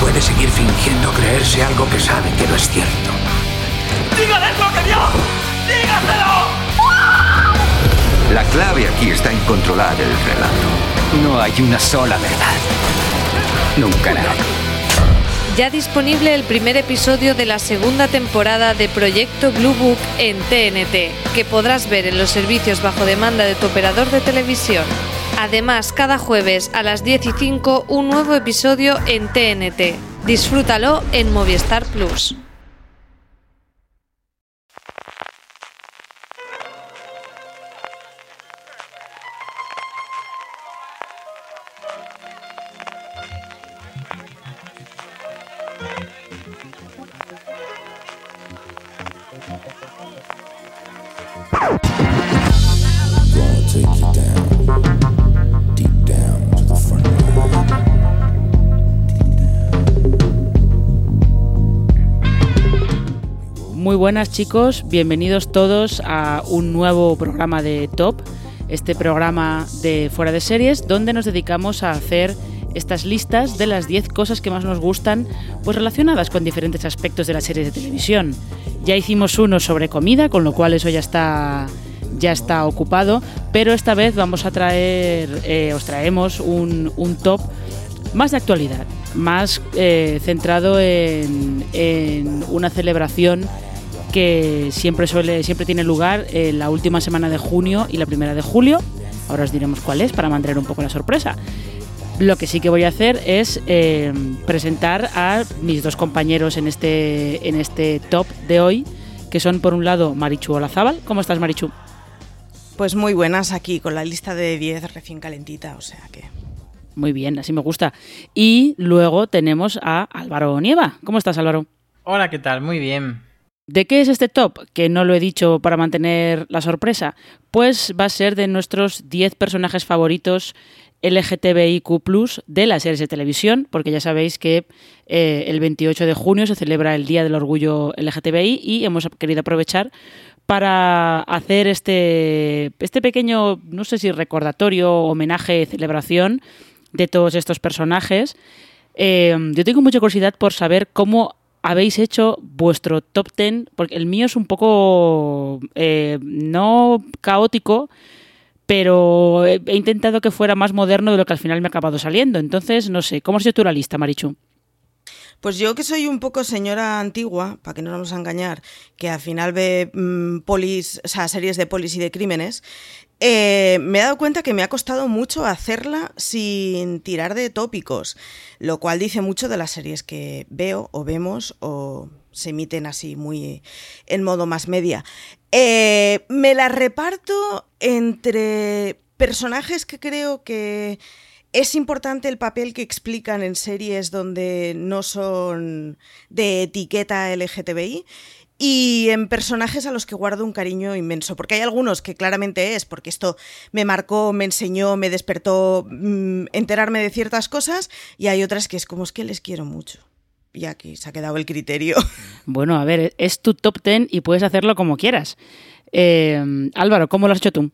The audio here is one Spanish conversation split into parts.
puede seguir fingiendo creerse algo que sabe que no es cierto? ¡Dígales lo que vio! ¡Dígaselo! La clave aquí está en controlar el relato. No hay una sola verdad. Nunca la hay. Ya disponible el primer episodio de la segunda temporada de Proyecto Blue Book en TNT, que podrás ver en los servicios bajo demanda de tu operador de televisión. Además, cada jueves a las 10 y 5 un nuevo episodio en TNT. Disfrútalo en Movistar Plus. Muy buenas chicos, bienvenidos todos a un nuevo programa de Top, este programa de fuera de series donde nos dedicamos a hacer estas listas de las 10 cosas que más nos gustan, pues relacionadas con diferentes aspectos de las series de televisión. Ya hicimos uno sobre comida, con lo cual eso ya está ya está ocupado, pero esta vez vamos a traer, eh, os traemos un, un top más de actualidad, más eh, centrado en, en una celebración que siempre suele siempre tiene lugar en la última semana de junio y la primera de julio. Ahora os diremos cuál es para mantener un poco la sorpresa. Lo que sí que voy a hacer es eh, presentar a mis dos compañeros en este, en este top de hoy, que son por un lado Marichu Olazábal. ¿Cómo estás, Marichu? Pues muy buenas aquí, con la lista de 10 recién calentita, o sea que... Muy bien, así me gusta. Y luego tenemos a Álvaro Nieva. ¿Cómo estás, Álvaro? Hola, ¿qué tal? Muy bien. ¿De qué es este top? Que no lo he dicho para mantener la sorpresa. Pues va a ser de nuestros 10 personajes favoritos LGTBIQ de las series de televisión, porque ya sabéis que eh, el 28 de junio se celebra el Día del Orgullo LGTBI y hemos querido aprovechar para hacer este, este pequeño, no sé si recordatorio, homenaje, celebración de todos estos personajes. Eh, yo tengo mucha curiosidad por saber cómo habéis hecho vuestro top 10, porque el mío es un poco eh, no caótico, pero he, intentado que fuera más moderno de lo que al final me ha acabado saliendo. Entonces, no sé, ¿cómo has hecho tú la lista, Marichu? Pues yo que soy un poco señora antigua, para que no nos vamos a engañar, que al final ve mmm, polis, o sea, series de polis y de crímenes, eh, me he dado cuenta que me ha costado mucho hacerla sin tirar de tópicos, lo cual dice mucho de las series que veo o vemos o se emiten así muy en modo más media. Eh, me la reparto entre personajes que creo que es importante el papel que explican en series donde no son de etiqueta LGTBI y en personajes a los que guardo un cariño inmenso, porque hay algunos que claramente es, porque esto me marcó, me enseñó, me despertó mmm, enterarme de ciertas cosas, y hay otras que es como es que les quiero mucho. y aquí se ha quedado el criterio. Bueno, a ver, es tu top ten y puedes hacerlo como quieras. Eh, Álvaro, ¿cómo lo has hecho tú?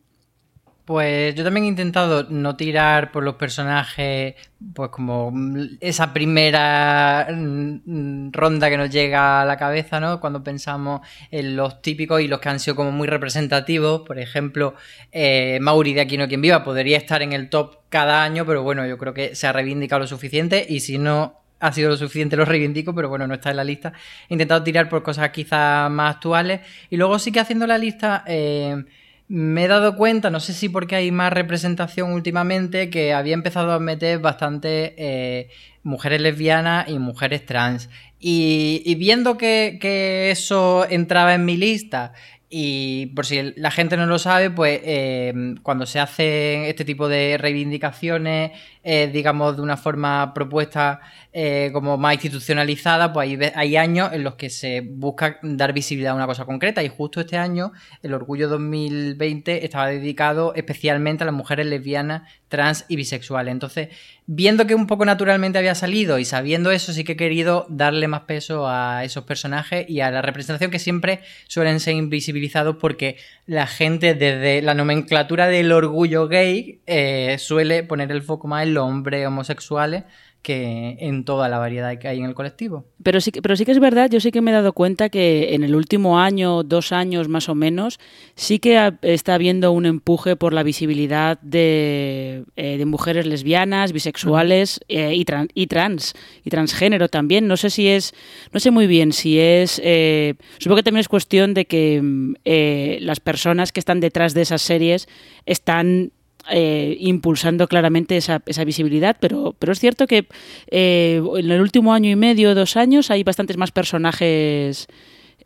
Pues yo también he intentado no tirar por los personajes, pues como esa primera mm, ronda que nos llega a la cabeza, ¿no? Cuando pensamos en los típicos y los que han sido como muy representativos. Por ejemplo, eh, Mauri de Aquí no quien viva podría estar en el top cada año, pero bueno, yo creo que se ha reivindicado lo suficiente y si no ha sido lo suficiente, lo reivindico, pero bueno, no está en la lista. He intentado tirar por cosas quizás más actuales y luego sí que haciendo la lista... Eh, me he dado cuenta, no sé si porque hay más representación últimamente, que había empezado a meter bastante eh, mujeres lesbianas y mujeres trans. Y, viendo que, eso entraba en mi lista y por si la gente no lo sabe, pues eh, cuando se hacen este tipo de reivindicaciones, eh, digamos, de una forma propuesta eh, como más institucionalizada, pues hay, años en los que se busca dar visibilidad a una cosa concreta. Y justo este año, el Orgullo 2020 estaba dedicado especialmente a las mujeres lesbianas, trans y bisexuales. Entonces, viendo que un poco naturalmente había salido y sabiendo eso, sí que he querido darle más peso a esos personajes y a la representación que siempre suelen ser invisibilizados porque la gente desde la nomenclatura del orgullo gay eh, suele poner el foco más en los hombres homosexuales que en toda la variedad que hay en el colectivo. Pero sí, pero sí que es verdad, yo sí que me he dado cuenta que en el último año, dos años más o menos, sí que está habiendo un empuje por la visibilidad de, eh, mujeres lesbianas, bisexuales eh, y, y, trans, y transgénero también. No sé si es, no sé muy bien si es, eh, supongo que también es cuestión de que las personas que están detrás de esas series están eh, impulsando claramente esa, esa, visibilidad, pero, pero es cierto que eh, en el último año y medio, dos años, hay bastantes más personajes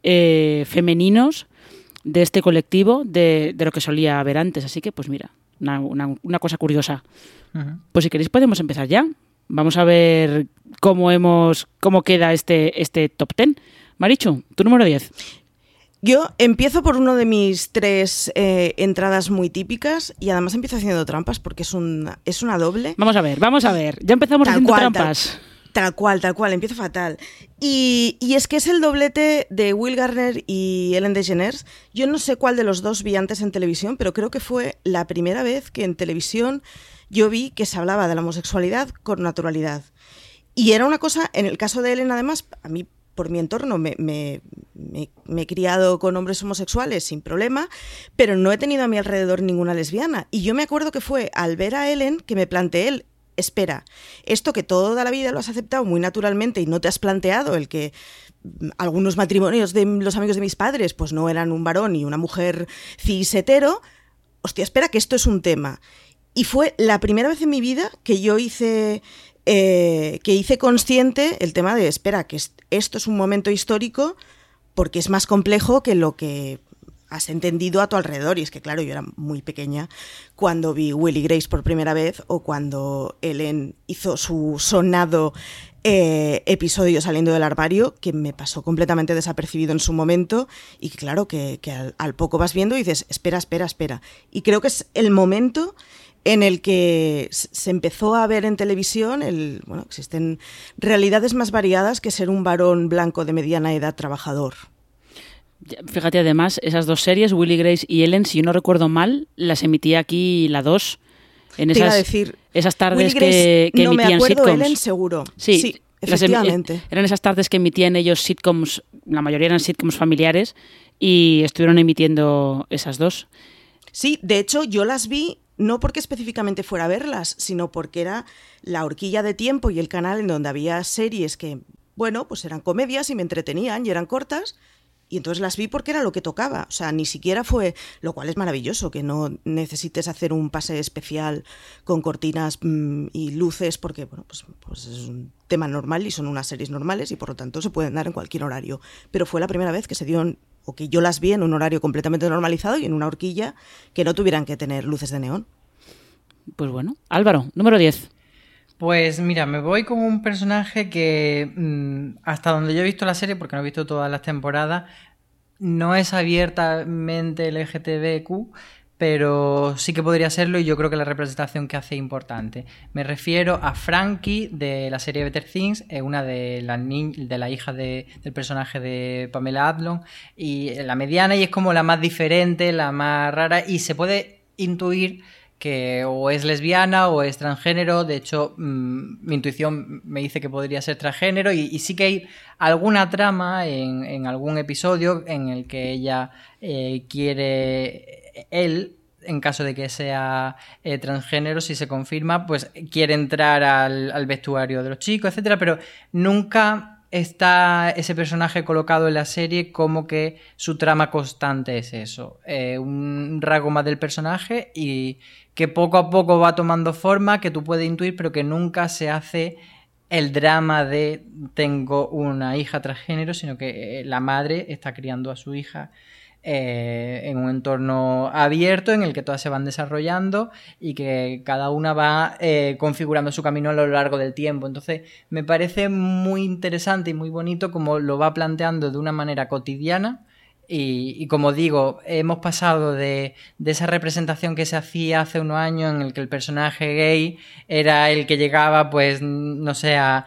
eh, femeninos de este colectivo de, de, lo que solía haber antes. Así que, pues mira, una, una, cosa curiosa. Pues si queréis podemos empezar ya. Vamos a ver cómo hemos cómo queda este, este top ten. Marichu, tu número 10. Yo empiezo por uno de mis tres eh, entradas muy típicas y además empiezo haciendo trampas porque es, un, es una doble. Vamos a ver, vamos a ver. Ya empezamos haciendo trampas. Tal, cual, tal cual, empiezo fatal. Y, y, es que es el doblete de Will Garner y Ellen DeGeneres. Yo no sé cuál de los dos vi antes en televisión, pero creo que fue la primera vez que en televisión yo vi que se hablaba de la homosexualidad con naturalidad. Y era una cosa, en el caso de Ellen además, a mí por mi entorno me, he criado con hombres homosexuales sin problema, pero no he tenido a mi alrededor ninguna lesbiana. Y yo me acuerdo que fue al ver a Ellen que me planteé él, espera, esto que toda la vida lo has aceptado muy naturalmente y no te has planteado el que mm, algunos matrimonios de los amigos de mis padres pues no eran un varón y una mujer cis hetero, hostia, espera que esto es un tema. Y fue la primera vez en mi vida que yo hice eh, que hice consciente el tema de, espera, que esto es un momento histórico porque es más complejo que lo que has entendido a tu alrededor. Y es que, claro, yo era muy pequeña cuando vi Willy Grace por primera vez o cuando Ellen hizo su sonado eh, episodio saliendo del armario, que me pasó completamente desapercibido en su momento y que, claro, que, al, al, poco vas viendo y dices, espera, espera, espera. Y creo que es el momento en el que se empezó a ver en televisión, el, bueno, existen realidades más variadas que ser un varón blanco de mediana edad trabajador. Fíjate, además, esas dos series, Willy Grace y Ellen, si yo no recuerdo mal, las emitía aquí la 2. En esas, decir, esas tardes que, que no emitían me acuerdo, sitcoms. Ellen seguro. Sí, sí efectivamente. eran esas tardes que emitían ellos sitcoms, la mayoría eran sitcoms familiares, y estuvieron emitiendo esas dos. Sí, de hecho yo las vi no porque específicamente fuera a verlas, sino porque era la horquilla de tiempo y el canal en donde había series que, bueno, pues eran comedias y me entretenían y eran cortas. Y entonces las vi porque era lo que tocaba. O sea, ni siquiera fue, lo cual es maravilloso, que no necesites hacer un pase especial con cortinas mm, y luces, porque, bueno, pues, pues es un tema normal y son unas series normales y por lo tanto se pueden dar en cualquier horario. Pero fue la primera vez que se dio o que yo las vi en un horario completamente normalizado y en una horquilla que no tuvieran que tener luces de neón. Pues bueno, Álvaro, número 10. Pues mira, me voy con un personaje que mm, hasta donde yo he visto la serie, porque no he visto todas las temporadas, no es abiertamente LGTBQ, pero sí que podría serlo y yo creo que la representación que hace es importante. Me refiero a Frankie de la serie Better Things, es una de las de la hija del personaje de Pamela Adlon y la mediana y es como la más diferente, la más rara y se puede intuir que o es lesbiana o es transgénero. De hecho, mm, mi intuición me dice que podría ser transgénero y, sí que hay alguna trama en, algún episodio en el que ella eh, quiere, él, en caso de que sea eh, transgénero, si se confirma, pues quiere entrar al, vestuario de los chicos, etcétera, pero nunca está ese personaje colocado en la serie como que su trama constante es eso, eh, un rasgo más del personaje y que poco a poco va tomando forma, que tú puedes intuir, pero que nunca se hace el drama de tengo una hija transgénero, sino que eh, la madre está criando a su hija eh, en un entorno abierto en el que todas se van desarrollando y que cada una va eh, configurando su camino a lo largo del tiempo. Entonces me parece muy interesante y muy bonito como lo va planteando de una manera cotidiana y, como digo, hemos pasado de, esa representación que se hacía hace unos años en el que el personaje gay era el que llegaba, pues, no sé, a,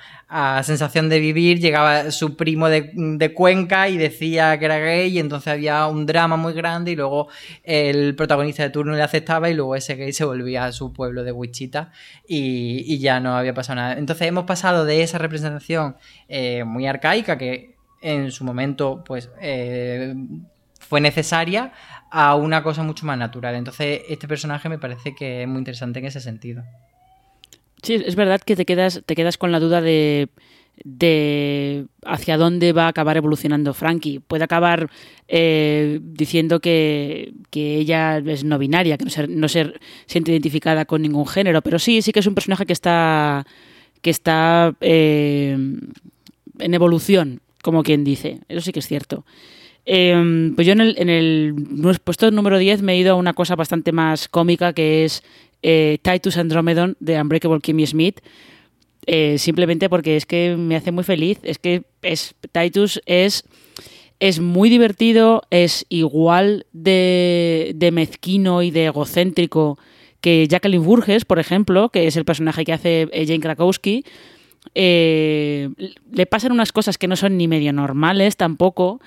sensación de vivir, llegaba su primo de, Cuenca y decía que era gay y entonces había un drama muy grande y luego el protagonista de turno le aceptaba y luego ese gay se volvía a su pueblo de Wichita y, ya no había pasado nada. Entonces hemos pasado de esa representación eh, muy arcaica que en su momento pues eh, fue necesaria a una cosa mucho más natural. Entonces este personaje me parece que es muy interesante en ese sentido. Sí, es verdad que te quedas, te quedas con la duda de, de hacia dónde va a acabar evolucionando Frankie. Puede acabar eh, diciendo que, ella es no binaria, que no se, no se siente identificada con ningún género, pero sí, sí que es un personaje que está, que está eh, en evolución como quien dice. Eso sí que es cierto. Em, pues yo en el, en el puesto número 10 me he ido a una cosa bastante más cómica que es eh, Titus Andromedon de Unbreakable Kimmy Smith. Eh, simplemente porque es que me hace muy feliz. Es que es, Titus es, es muy divertido, es igual de, de mezquino y de egocéntrico que Jacqueline Burgess, por ejemplo, que es el personaje que hace eh, Jane Krakowski. Eh, le pasan unas cosas que no son ni medio normales tampoco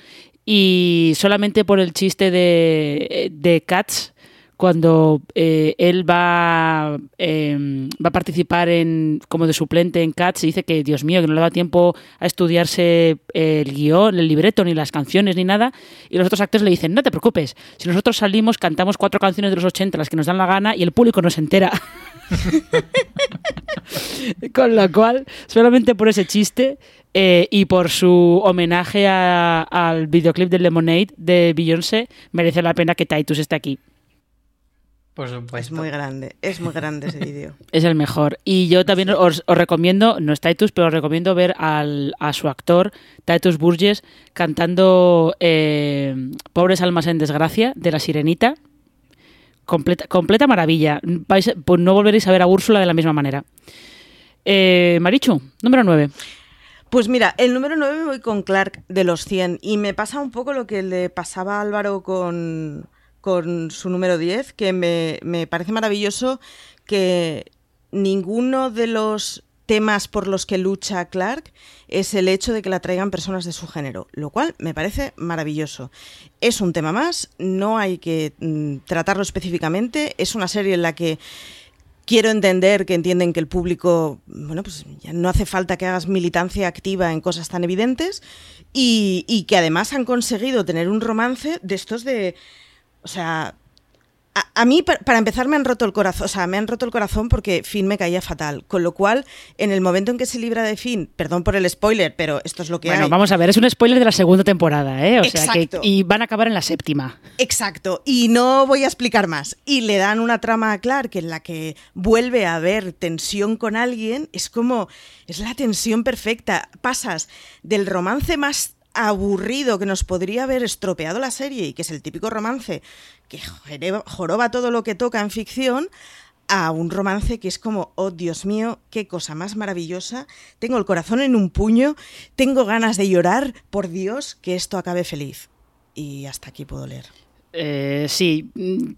y solamente por el chiste de, de Cats cuando eh, él va, em, va a participar en, como de suplente en Cats y dice que, Dios mío, que no le da tiempo a estudiarse el guion, el libreto, ni las canciones, ni nada. Y los otros actores le dicen, no te preocupes, si nosotros salimos, cantamos cuatro canciones de los 80, las que nos dan la gana, y el público no se entera. Con lo cual, solamente por ese chiste eh, y por su homenaje al videoclip de Lemonade de Beyoncé, merece la pena que Titus esté aquí. Por supuesto. Es muy grande, es muy grande ese vídeo. es el mejor. Y yo también os, recomiendo, no es Titus, pero os recomiendo ver al, a su actor, Titus Burgess, cantando eh, Pobres almas en desgracia de La Sirenita Completa, completa maravilla. Vais, pues no volveréis a ver a Úrsula de la misma manera. Eh, Marichu, número 9. Pues mira, el número 9 me voy con Clark de los 100 y me pasa un poco lo que le pasaba a Álvaro con, con su número 10, que me, me parece maravilloso que ninguno de los temas por los que lucha Clark es el hecho de que la traigan personas de su género, lo cual me parece maravilloso. Es un tema más, no hay que mm, tratarlo específicamente, es una serie en la que quiero entender que entienden que el público, bueno, pues ya no hace falta que hagas militancia activa en cosas tan evidentes y, y que además han conseguido tener un romance de estos de, o sea, a, mí, para empezar, me han roto el corazón, o sea, me han roto el corazón porque Finn me caía fatal. Con lo cual, en el momento en que se libra de Finn, perdón por el spoiler, pero esto es lo que bueno, vamos a ver, es un spoiler de la segunda temporada, ¿eh? O sea, que, y van a acabar en la séptima. Exacto, y no voy a explicar más. Y le dan una trama a Clark en la que vuelve a haber tensión con alguien, es como, es la tensión perfecta. Pasas del romance más aburrido que nos podría haber estropeado la serie y que es el típico romance que joroba todo lo que toca en ficción a un romance que es como, oh Dios mío, qué cosa más maravillosa, tengo el corazón en un puño, tengo ganas de llorar, por Dios, que esto acabe feliz. Y hasta aquí puedo leer. Eh, sí,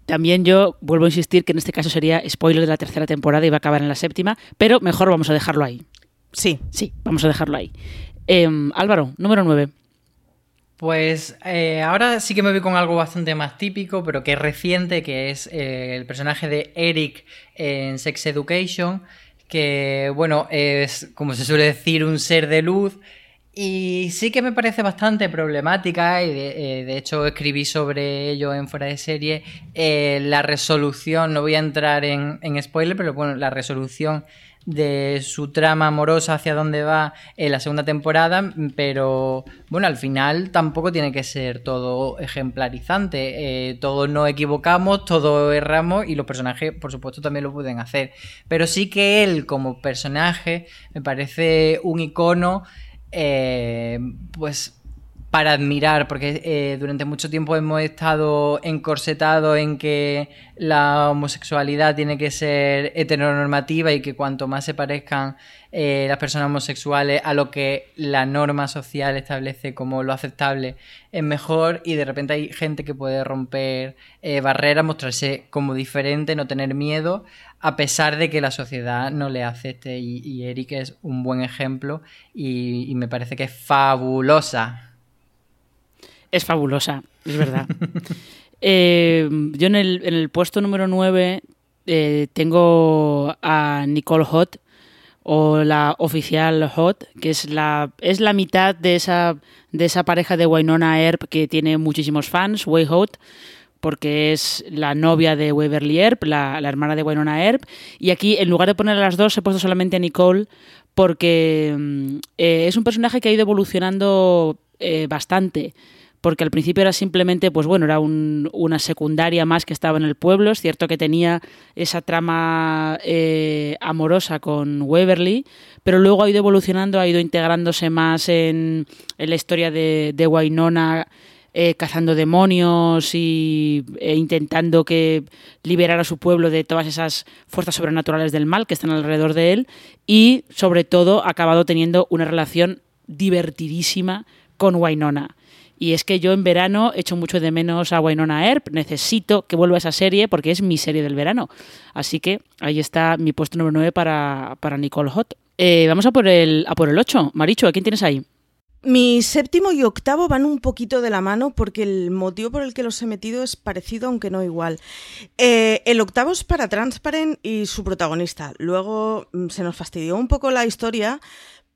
también yo vuelvo a insistir que en este caso sería spoiler de la tercera temporada y va a acabar en la séptima, pero mejor vamos a dejarlo ahí. Sí. Sí, vamos a dejarlo ahí. Em, Álvaro, número 9. Pues eh, ahora sí que me voy con algo bastante más típico, pero que es reciente, que es eh, el personaje de Eric en Sex Education, que bueno, es como se suele decir un ser de luz. Y sí que me parece bastante problemática, y de, eh, hecho escribí sobre ello en fuera de serie, la resolución, no voy a entrar en, en spoiler, pero bueno, la resolución de su trama amorosa hacia dónde va en la segunda temporada, pero bueno, al final tampoco tiene que ser todo ejemplarizante. Eh, todos nos equivocamos, todos erramos y los personajes, por supuesto, también lo pueden hacer. Pero sí que él, como personaje, me parece un icono, eh, pues para admirar, porque eh, durante mucho tiempo hemos estado encorsetados en que la homosexualidad tiene que ser heteronormativa y que cuanto más se parezcan eh, las personas homosexuales a lo que la norma social establece como lo aceptable es mejor. Y de repente hay gente que puede romper eh, barreras, mostrarse como diferente, no tener miedo, a pesar de que la sociedad no le acepte. Y, Eric es un buen ejemplo y me parece que es fabulosa es fabulosa, es verdad. Eh, yo en el, puesto número 9 eh, tengo a Nicole Hot, o la oficial Hot, que es la, es la mitad de esa, de esa pareja de Wynonna Earp que tiene muchísimos fans, Way Hot, porque es la novia de Waverly Earp, la, hermana de Wynonna Earp. Y aquí, en lugar de poner a las dos, he puesto solamente a Nicole, porque mm, eh, es un personaje que ha ido evolucionando bastante porque al principio era simplemente, pues bueno, era una secundaria más que estaba en el pueblo. Es cierto que tenía esa trama eh, amorosa con Waverly, pero luego ha ido evolucionando, ha ido integrándose más en, la historia de, de Wynonna. Eh, cazando demonios y, e intentando que liberar a su pueblo de todas esas fuerzas sobrenaturales del mal que están alrededor de él y sobre todo ha acabado teniendo una relación divertidísima con Wynonna. Y es que yo en verano echo mucho de menos a Wynonna Earp. Necesito que vuelva esa serie porque es mi serie del verano. Así que ahí está mi puesto número 9 para, para Nicole Hot. Eh, vamos a por, el, a por el 8. Maricho, ¿a quién tienes ahí? Mi séptimo y octavo van un poquito de la mano porque el motivo por el que los he metido es parecido, aunque no igual. Eh, el octavo es para Transparent y su protagonista. Luego mm, se nos fastidió un poco la historia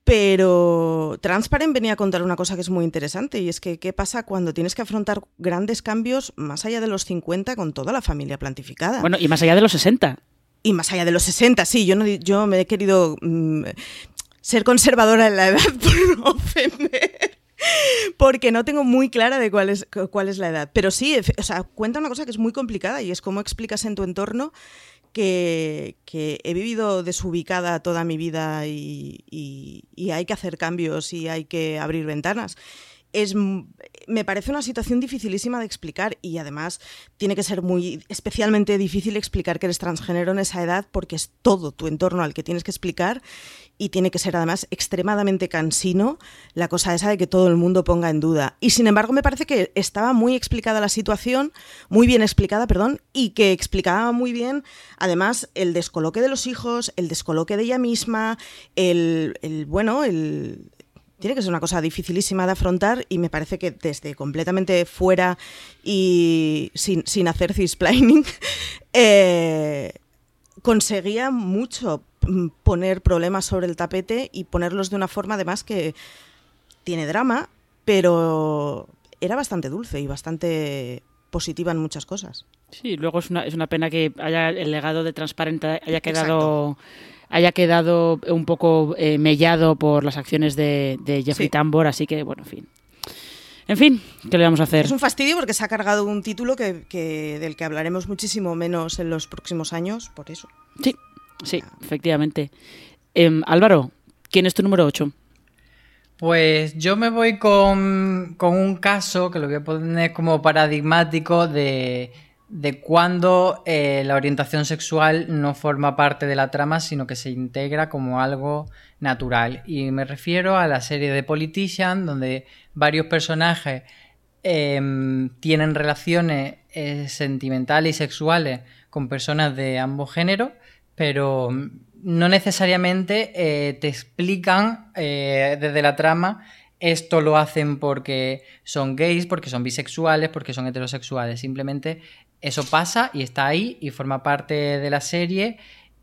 pero Transparent venía a contar una cosa que es muy interesante y es que qué pasa cuando tienes que afrontar grandes cambios más allá de los 50 con toda la familia plantificada. Bueno, y más allá de los 60. Y más allá de los 60, sí, yo, no, yo me he querido mm, ser conservadora en la edad por no ofender. Porque no tengo muy clara de cuál es, cuál es la edad. Pero sí, o sea, cuenta una cosa que es muy complicada y es cómo explicas en tu entorno que, he vivido desubicada toda mi vida y, hay que hacer cambios y hay que abrir ventanas. Es, me parece una situación dificilísima de explicar y además tiene que ser muy especialmente difícil explicar que eres transgénero en esa edad porque es todo tu entorno al que tienes que explicar y tiene que ser además extremadamente cansino la cosa esa de que todo el mundo ponga en duda. Y sin embargo me parece que estaba muy explicada la situación, muy bien explicada, perdón, y que explicaba muy bien además el descoloque de los hijos, el descoloque de ella misma, el, bueno, el, tiene que ser una cosa dificilísima de afrontar y me parece que desde completamente fuera y sin, sin hacer cisplaining eh, conseguía mucho poner problemas sobre el tapete y ponerlos de una forma además que tiene drama, pero era bastante dulce y bastante positiva en muchas cosas. Sí, luego es una, es una pena que haya el legado de Transparente haya quedado haya quedado un poco eh, mellado por las acciones de, Jeffrey Tambor, así que bueno, en fin. En fin, ¿qué le vamos a hacer? Es un fastidio porque se ha cargado un título que, que, del que hablaremos muchísimo menos en los próximos años, por eso. Sí, Sí, efectivamente. Em, Álvaro, ¿quién es tu número 8? Pues yo me voy con, un caso que lo voy a poner como paradigmático de, de cuando eh, la orientación sexual no forma parte de la trama, sino que se integra como algo natural. Y me refiero a la serie de Politician, donde varios personajes em, tienen relaciones eh, sentimentales y sexuales con personas de ambos géneros, pero no necesariamente eh, te explican eh, desde la trama esto lo hacen porque son gays, porque son bisexuales, porque son heterosexuales. Simplemente eso pasa y está ahí y forma parte de la serie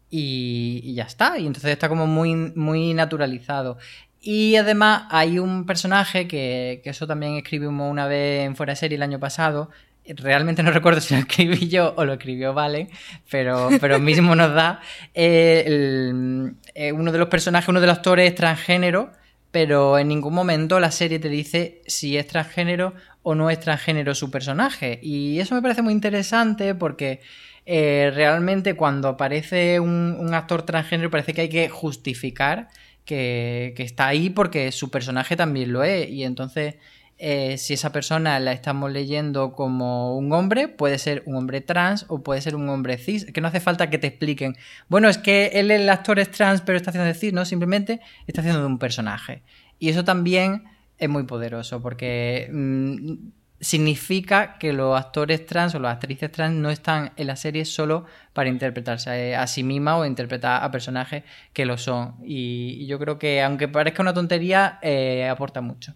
y, ya está. Y entonces está como muy, muy naturalizado. Y además hay un personaje que, que eso también escribimos una vez en Fuera de Serie el año pasado, realmente no recuerdo si lo escribí yo o lo escribió Vale, pero, pero mismo nos da eh, eh, uno de los personajes, uno de los actores es transgénero, pero en ningún momento la serie te dice si es transgénero o no es transgénero su personaje. Y eso me parece muy interesante porque eh, realmente cuando aparece un, actor transgénero parece que hay que justificar que está ahí porque su personaje también lo es. Y entonces eh, si esa persona la estamos leyendo como un hombre, puede ser un hombre trans o puede ser un hombre cis, que no hace falta que te expliquen, bueno, es que él el actor es trans pero está haciendo cis, no, simplemente está haciendo de un personaje. Y eso también es muy poderoso porque mm, significa que los actores trans o las actrices trans no están en la serie solo para interpretarse a sí misma o interpretar a personajes que lo son. Y, yo creo que aunque parezca una tontería, eh, aporta mucho.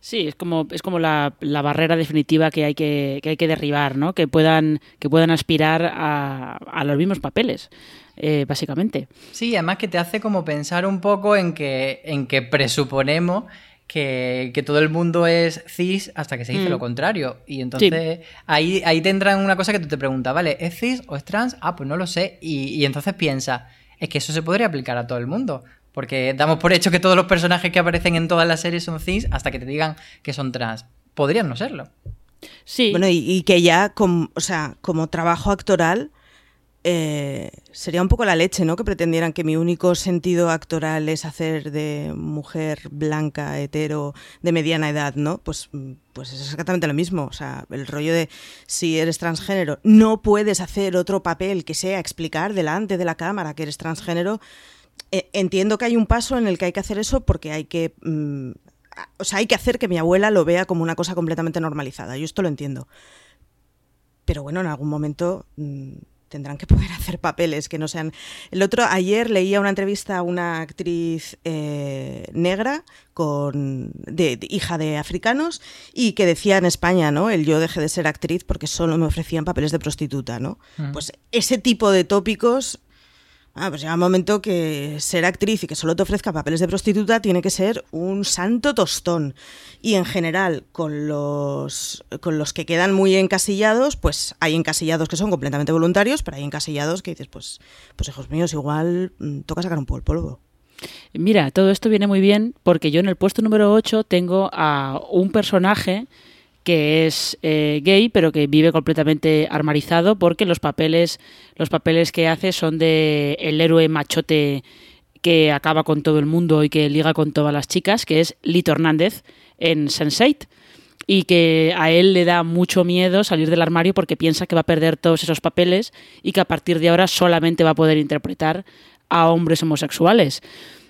Sí, es como, es como la, barrera definitiva que hay que, que, hay que derribar, ¿no? Que puedan, que puedan aspirar a, a los mismos papeles, eh, básicamente. Sí, además que te hace como pensar un poco en que, en que presuponemos que, todo el mundo es cis hasta que se dice lo mm. contrario. Y entonces ahí, ahí tendrán una cosa que tú te preguntas, ¿vale? ¿Es cis o es trans? Ah, pues no lo sé. Y, y entonces piensa, es que eso se podría aplicar a todo el mundo. Porque damos por hecho que todos los personajes que aparecen en todas las series son cis hasta que te digan que son trans. Podrían no serlo. Sí. Bueno, y, que ya, como, o sea, como trabajo actoral, eh, sería un poco la leche, ¿no? Que pretendieran que mi único sentido actoral es hacer de mujer blanca, hetero, de mediana edad, ¿no? Pues, pues es exactamente lo mismo. O sea, el rollo de si eres transgénero, no puedes hacer otro papel que sea explicar delante de la cámara que eres transgénero entiendo que hay un paso en el que hay que hacer eso porque hay que... Mm, o sea, hay que hacer que mi abuela lo vea como una cosa completamente normalizada. Yo esto lo entiendo. Pero bueno, en algún momento mm, tendrán que poder hacer papeles que no sean... El otro, ayer leía una entrevista a una actriz eh, negra con de, hija de africanos y que decía en España, ¿no? El yo dejé de ser actriz porque solo me ofrecían papeles de prostituta, ¿no? Mm. Pues ese tipo de tópicos Ah, pues llega un momento que ser actriz y que solo te ofrezca papeles de prostituta tiene que ser un santo tostón. Y en general, con los, con los que quedan muy encasillados, pues hay encasillados que son completamente voluntarios, pero hay encasillados que dices, pues, pues hijos míos, igual mm, toca sacar un poco el polvo. Mira, todo esto viene muy bien porque yo en el puesto número 8 tengo a un personaje que es eh, gay, pero que vive completamente armarizado porque los papeles, los papeles que hace son de el héroe machote que acaba con todo el mundo y que liga con todas las chicas, que es Lito Hernández en Sense8 y que a él le da mucho miedo salir del armario porque piensa que va a perder todos esos papeles y que a partir de ahora solamente va a poder interpretar a hombres homosexuales.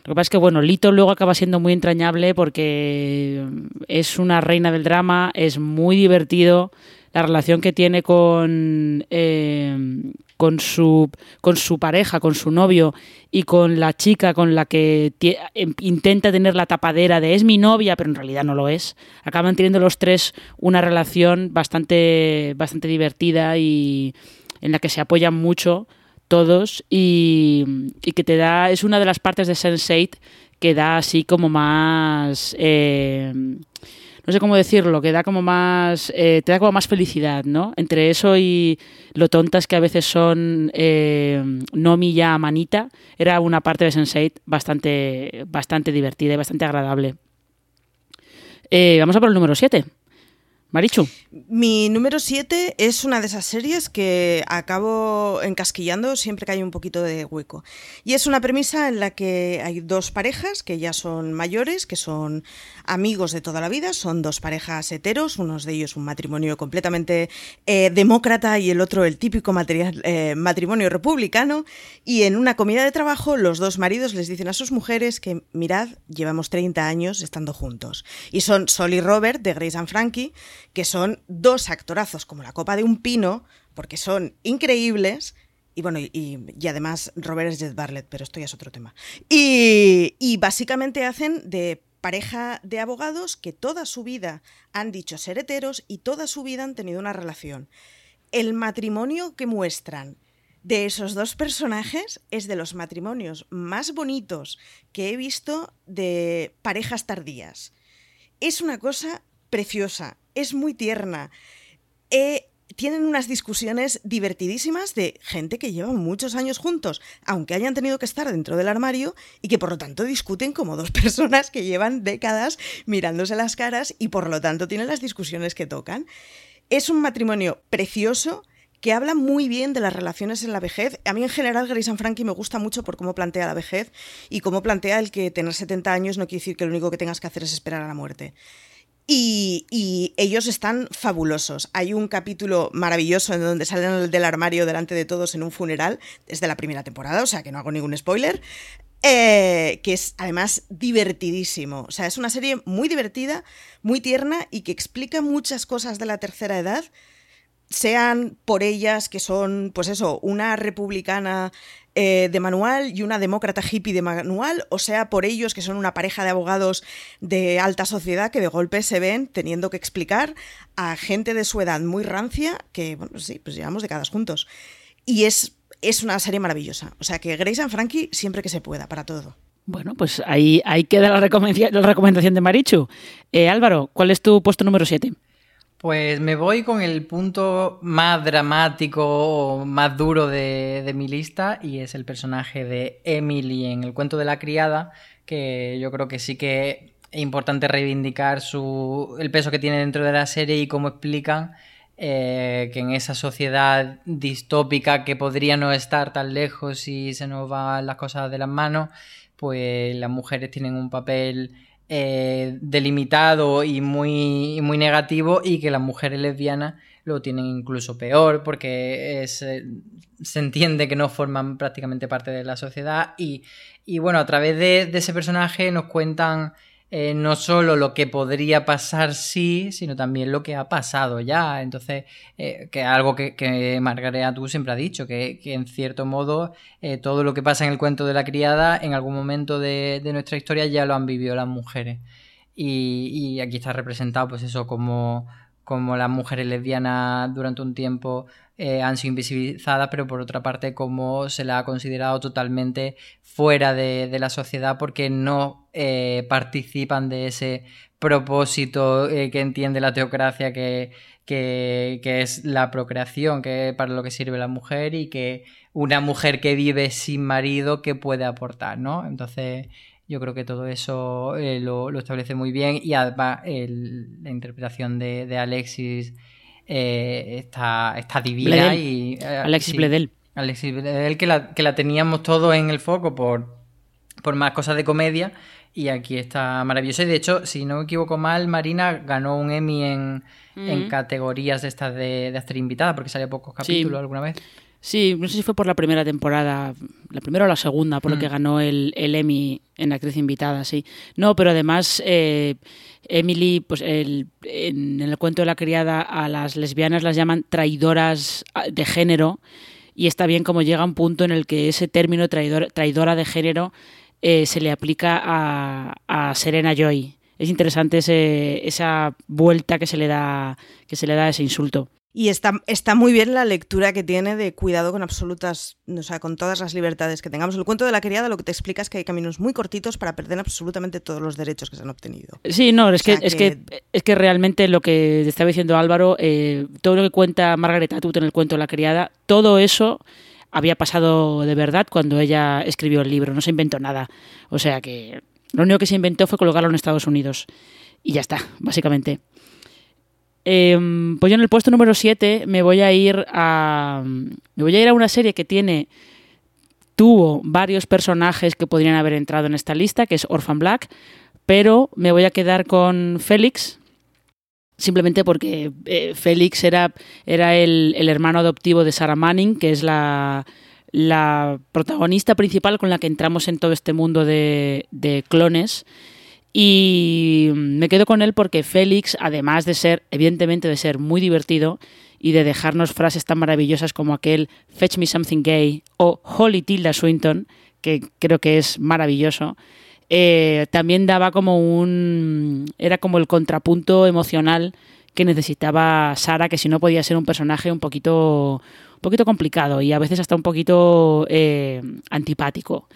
Lo que pasa es que, bueno, Lito luego acaba siendo muy entrañable porque es una reina del drama, es muy divertido. La relación que tiene con, eh, con, su, con su pareja, con su novio y con la chica con la que em, intenta tener la tapadera de es mi novia, pero en realidad no lo es. Acaban teniendo los tres una relación bastante, bastante divertida y en la que se apoyan mucho todos y, que te da, es una de las partes de Sense8 que da así como más... Eh, no sé cómo decirlo, que da como más, eh, te da como más felicidad, ¿no? Entre eso y lo tontas que a veces son eh, Nomi ya Manita, era una parte de Sense8 bastante, bastante divertida y bastante agradable. Eh, vamos a por el número 7. Marichu. Mi número 7 es una de esas series que acabo encasquillando siempre que hay un poquito de hueco. Y es una premisa en la que hay dos parejas que ya son mayores, que son amigos de toda la vida, son dos parejas heteros, uno de ellos un matrimonio completamente eh, demócrata y el otro el típico eh, matrimonio republicano. Y en una comida de trabajo los dos maridos les dicen a sus mujeres que, mirad, llevamos 30 años estando juntos. Y son Sol y Robert de Grace and Frankie que son dos actorazos como la copa de un pino, porque son increíbles. Y bueno, y, además Robert es Jet Bartlett, pero esto ya es otro tema. Y, y básicamente hacen de pareja de abogados que toda su vida han dicho ser heteros y toda su vida han tenido una relación. El matrimonio que muestran de esos dos personajes es de los matrimonios más bonitos que he visto de parejas tardías. Es una cosa preciosa, es muy tierna. Eh, tienen unas discusiones divertidísimas de gente que lleva muchos años juntos, aunque hayan tenido que estar dentro del armario y que por lo tanto discuten como dos personas que llevan décadas mirándose las caras y por lo tanto tienen las discusiones que tocan. Es un matrimonio precioso que habla muy bien de las relaciones en la vejez. A mí en general Grace and Frankie me gusta mucho por cómo plantea la vejez y cómo plantea el que tener 70 años no quiere decir que lo único que tengas que hacer es esperar a la muerte. Y, ellos están fabulosos. Hay un capítulo maravilloso en donde salen del armario delante de todos en un funeral, desde la primera temporada, o sea que no hago ningún spoiler, eh, que es además divertidísimo. O sea, es una serie muy divertida, muy tierna y que explica muchas cosas de la tercera edad sean por ellas que son, pues eso, una republicana eh, de manual y una demócrata hippie de manual, o sea, por ellos que son una pareja de abogados de alta sociedad que de golpe se ven teniendo que explicar a gente de su edad muy rancia que, bueno, sí, pues llevamos décadas juntos. Y es, es una serie maravillosa. O sea, que Grace and Frankie siempre que se pueda, para todo. Bueno, pues ahí, ahí queda la, recomendación de Marichu. Eh, Álvaro, ¿cuál es tu puesto número 7? Pues me voy con el punto más dramático o más duro de, mi lista y es el personaje de Emily en el cuento de la criada, que yo creo que sí que es importante reivindicar su, el peso que tiene dentro de la serie y cómo explican eh, que en esa sociedad distópica que podría no estar tan lejos si se nos van las cosas de las manos, pues las mujeres tienen un papel eh, delimitado y muy, muy negativo y que las mujeres lesbianas lo tienen incluso peor porque eh, se entiende que no forman prácticamente parte de la sociedad y, y bueno, a través de ese personaje nos cuentan eh, no solo lo que podría pasar sí, sino también lo que ha pasado ya. Entonces, eh, que algo que, que Margareta tú siempre ha dicho, que, en cierto modo eh, todo lo que pasa en el cuento de la criada en algún momento de, nuestra historia ya lo han vivido las mujeres. Y, y aquí está representado pues eso como como las mujeres lesbianas durante un tiempo eh, han sido invisibilizadas, pero por otra parte como se la ha considerado totalmente fuera de, la sociedad porque no eh, participan de ese propósito eh, que entiende la teocracia que, que, es la procreación, que es para lo que sirve la mujer y que una mujer que vive sin marido que puede aportar, ¿no? Entonces yo creo que todo eso eh, lo, establece muy bien y además la interpretación de, Alexis eh, está, está, divina. Y, eh, Alexis Bledel. Alexis Bledel, que la, que la teníamos todo en el foco por, por más cosas de comedia y aquí está maravillosa. Y de hecho, si no me equivoco mal, Marina ganó un Emmy en, en categorías de estas de, de actriz invitada porque sale pocos capítulos alguna vez. Sí, no sé si fue por la primera temporada, la primera o la segunda, por lo que mm. ganó el, el, Emmy en actriz invitada, sí. No, pero además eh, Emily, pues el, en, el cuento de la criada a las lesbianas las llaman traidoras de género y está bien como llega un punto en el que ese término traidor, traidora de género eh, se le aplica a, a Serena Joy. Es interesante ese, esa vuelta que se le da que se le da a ese insulto. Y está, está muy bien la lectura que tiene de cuidado con absolutas, o sea, con todas las libertades que tengamos. El cuento de la criada lo que te explica es que hay caminos muy cortitos para perder absolutamente todos los derechos que se han obtenido. Sí, no, es, que, es que es que realmente lo que estaba diciendo Álvaro, eh, todo lo que cuenta Margaret Atwood en el cuento de la criada, todo eso había pasado de verdad cuando ella escribió el libro, no se inventó nada. O sea que lo único que se inventó fue colocarlo en Estados Unidos. Y ya está, básicamente. Em, pues yo en el puesto número 7 me voy a ir a. Me voy a ir a una serie que tiene. Tuvo varios personajes que podrían haber entrado en esta lista, que es Orphan Black, pero me voy a quedar con Félix, simplemente porque eh, Félix era, era el, hermano adoptivo de Sarah Manning, que es la, la protagonista principal con la que entramos en todo este mundo de, de clones Y me quedo con él porque Félix, además de ser, evidentemente, de ser muy divertido y de dejarnos frases tan maravillosas como aquel Fetch me something gay o Holly Tilda Swinton, que creo que es maravilloso, eh, también daba como un. era como el contrapunto emocional que necesitaba Sara, que si no podía ser un personaje un poquito, un poquito complicado y a veces hasta un poquito eh, antipático.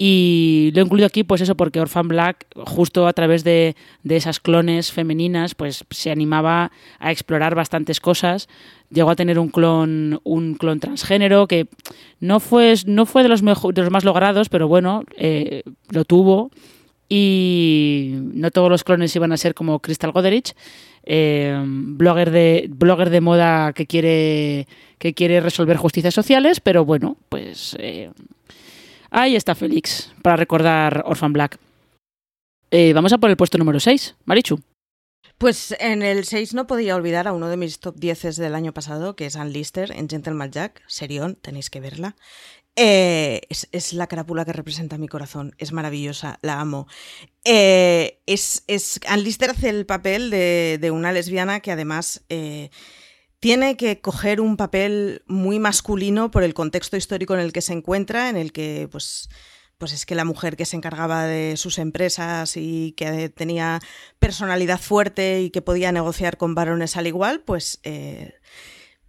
Y lo he incluido aquí, pues eso, porque Orphan Black, justo a través de, de, esas clones femeninas, pues se animaba a explorar bastantes cosas. Llegó a tener un clon, un clon transgénero que no fue, no fue de, los mejor, de los más logrados, pero bueno, eh, lo tuvo. Y no todos los clones iban a ser como Crystal Goderich, eh, blogger, de, blogger de moda que quiere, que quiere resolver justicias sociales, pero bueno, pues eh, ahí está Félix para recordar Orphan Black. Eh, vamos a por el puesto número 6, Marichu. Pues en el 6 no podía olvidar a uno de mis top 10 del año pasado, que es Ann Lister en Gentleman Jack. Serión, tenéis que verla. Eh, es, es, la carápula que representa mi corazón. Es maravillosa, la amo. Eh, es, es, Ann Lister hace el papel de, una lesbiana que además eh, tiene que coger un papel muy masculino por el contexto histórico en el que se encuentra, en el que pues pues es que la mujer que se encargaba de sus empresas y que tenía personalidad fuerte y que podía negociar con varones al igual, pues eh,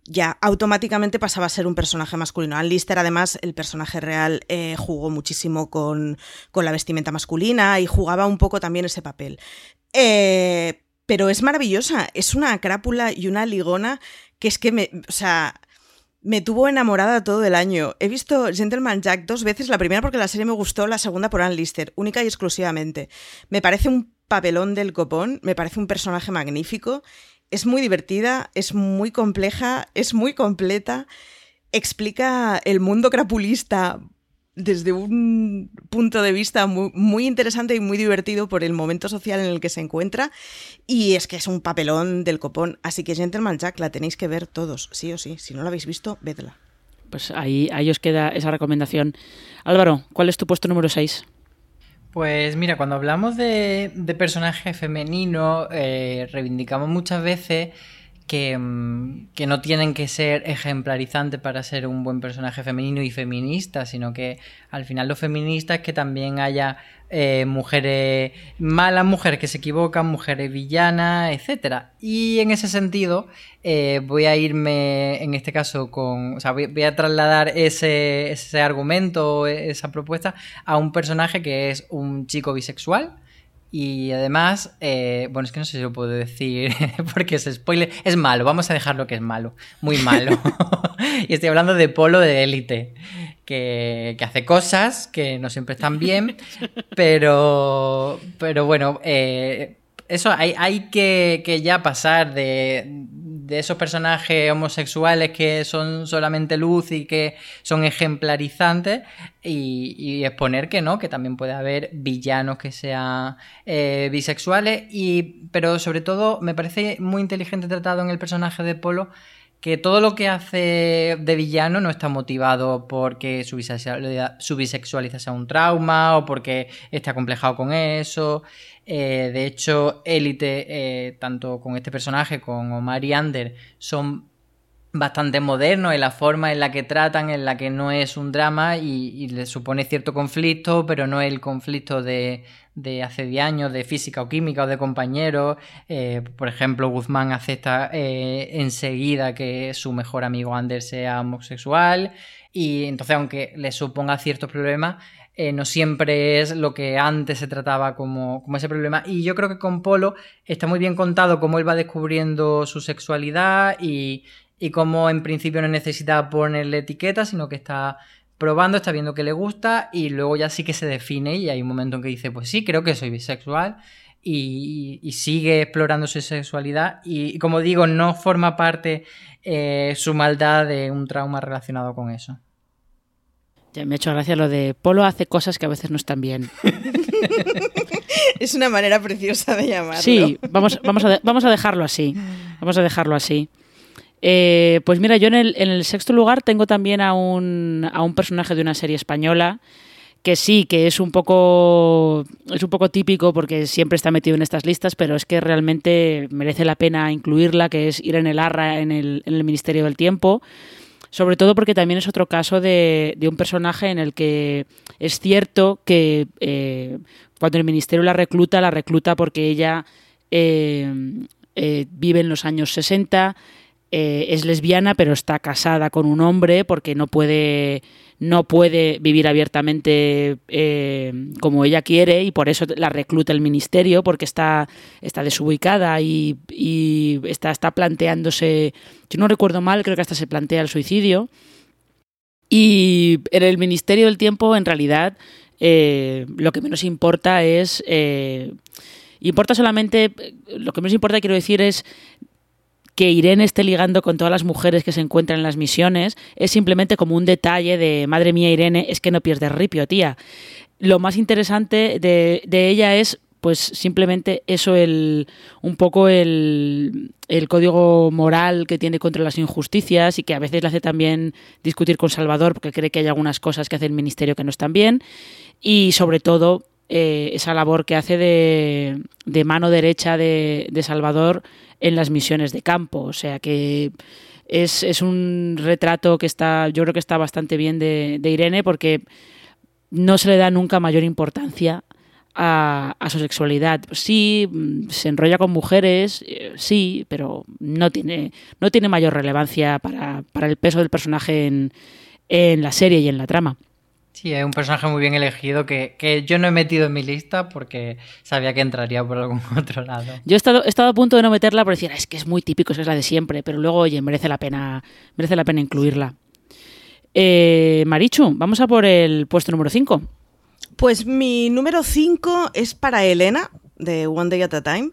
ya automáticamente pasaba a ser un personaje masculino. Ann Lister, además, el personaje real eh, jugó muchísimo con, con, la vestimenta masculina y jugaba un poco también ese papel. Eh, pero es maravillosa, es una crápula y una ligona que es que me, o sea, me tuvo enamorada todo el año. He visto Gentleman Jack dos veces, la primera porque la serie me gustó, la segunda por Ann Lister, única y exclusivamente. Me parece un papelón del copón, me parece un personaje magnífico, es muy divertida, es muy compleja, es muy completa, explica el mundo crapulista desde un punto de vista muy, muy, interesante y muy divertido por el momento social en el que se encuentra. Y es que es un papelón del copón. Así que Gentleman Jack la tenéis que ver todos, sí o sí. Si no la habéis visto, vedla. Pues ahí, ahí os queda esa recomendación. Álvaro, ¿cuál es tu puesto número 6? Pues mira, cuando hablamos de, de personaje femenino, eh, reivindicamos muchas veces que, que, no tienen que ser ejemplarizantes para ser un buen personaje femenino y feminista, sino que al final lo feminista es que también haya eh, mujeres malas, mujeres que se equivocan, mujeres villanas, etcétera. Y en ese sentido, eh, voy a irme, en este caso, con. O sea, voy, voy a trasladar ese, ese argumento, esa propuesta, a un personaje que es un chico bisexual y además, eh, bueno, es que no sé si lo puedo decir porque es spoiler. Es malo, vamos a dejarlo que es malo. Muy malo. y estoy hablando de Polo de élite, que, que, hace cosas que no siempre están bien, pero, pero bueno, eh, eso hay, hay que, que, ya pasar de, de, esos personajes homosexuales que son solamente luz y que son ejemplarizantes y, exponer que no, que también puede haber villanos que sean eh, bisexuales, y, pero sobre todo me parece muy inteligente tratado en el personaje de Polo que todo lo que hace de villano no está motivado porque su bisexualidad, sea un trauma o porque esté acomplejado con eso. Eh, de hecho, Élite, eh, tanto con este personaje, con Omar y Ander, son bastante modernos en la forma en la que tratan, en la que no es un drama y, y le supone cierto conflicto, pero no el conflicto de, de hace 10 años, de física o química o de compañeros. Eh, por ejemplo, Guzmán acepta eh, enseguida que su mejor amigo Ander sea homosexual y entonces aunque le suponga ciertos problemas, eh, no siempre es lo que antes se trataba como, como, ese problema. Y yo creo que con Polo está muy bien contado cómo él va descubriendo su sexualidad y, y cómo en principio no necesita ponerle etiqueta, sino que está probando, está viendo que le gusta y luego ya sí que se define y hay un momento en que dice, pues sí, creo que soy bisexual y, y sigue explorando su sexualidad y, y, como digo, no forma parte eh, su maldad de un trauma relacionado con eso. Ya me ha hecho gracia lo de Polo hace cosas que a veces no están bien. es una manera preciosa de llamarlo. Sí, vamos, vamos, a, de, vamos a dejarlo así. Vamos a dejarlo así. Eh, pues mira, yo en el, sexto lugar tengo también a un, a un, personaje de una serie española que sí, que es un poco es un poco típico porque siempre está metido en estas listas, pero es que realmente merece la pena incluirla, que es ir en el Arra en el, en el Ministerio del Tiempo. Sobre todo porque también es otro caso de, de un personaje en el que es cierto que eh, cuando el ministerio la recluta, la recluta porque ella eh, vive en los años 60, eh, es lesbiana, pero está casada con un hombre porque no puede, no puede vivir abiertamente eh, como ella quiere y por eso la recluta el ministerio porque está, está desubicada y, está, está planteándose, si no recuerdo mal, creo que hasta se plantea el suicidio. Y en el Ministerio del Tiempo, en realidad, eh, lo que menos importa es... Importa solamente, lo que menos importa, quiero decir, es que Irene esté ligando con todas las mujeres que se encuentran en las misiones es simplemente como un detalle de, madre mía, Irene, es que no pierdes ripio, tía. Lo más interesante de, de ella es pues simplemente eso el un poco el, el, código moral que tiene contra las injusticias y que a veces le hace también discutir con Salvador porque cree que hay algunas cosas que hace el ministerio que no están bien y sobre todo eh, esa labor que hace de, de mano derecha de, de, Salvador en las misiones de campo. O sea que es, es, un retrato que está, yo creo que está bastante bien de, Irene porque no se le da nunca mayor importancia a, a, su sexualidad. Sí, se enrolla con mujeres, eh, sí, pero no tiene, no tiene mayor relevancia para, para el peso del personaje en, en la serie y en la trama. Sí, es un personaje muy bien elegido que, que, yo no he metido en mi lista porque sabía que entraría por algún otro lado. Yo he estado, he estado a punto de no meterla por decir, es que es muy típico, es la de siempre, pero luego, oye, merece la pena, merece la pena incluirla. Eh, Marichu, vamos a por el puesto número 5. Pues mi número 5 es para Elena, de One Day at a Time,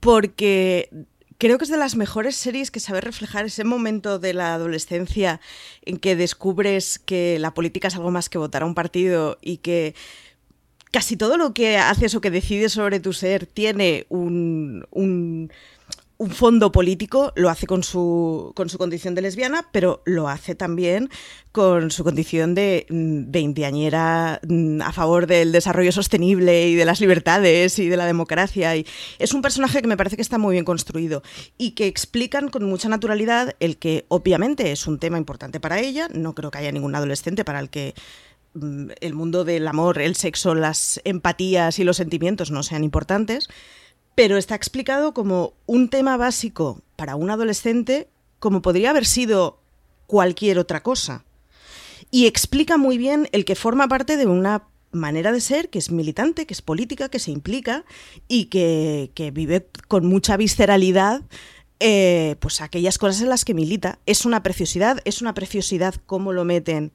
porque creo que es de las mejores series que sabe reflejar ese momento de la adolescencia en que descubres que la política es algo más que votar a un partido y que casi todo lo que haces o que decides sobre tu ser tiene un, un un fondo político, lo hace con su, con su condición de lesbiana, pero lo hace también con su condición de veinteañera a favor del desarrollo sostenible y de las libertades y de la democracia. Y es un personaje que me parece que está muy bien construido y que explican con mucha naturalidad el que obviamente es un tema importante para ella. No creo que haya ningún adolescente para el que el mundo del amor, el sexo, las empatías y los sentimientos no sean importantes pero está explicado como un tema básico para un adolescente como podría haber sido cualquier otra cosa. Y explica muy bien el que forma parte de una manera de ser que es militante, que es política, que se implica y que, vive con mucha visceralidad eh, pues aquellas cosas en las que milita. Es una preciosidad, es una preciosidad cómo lo meten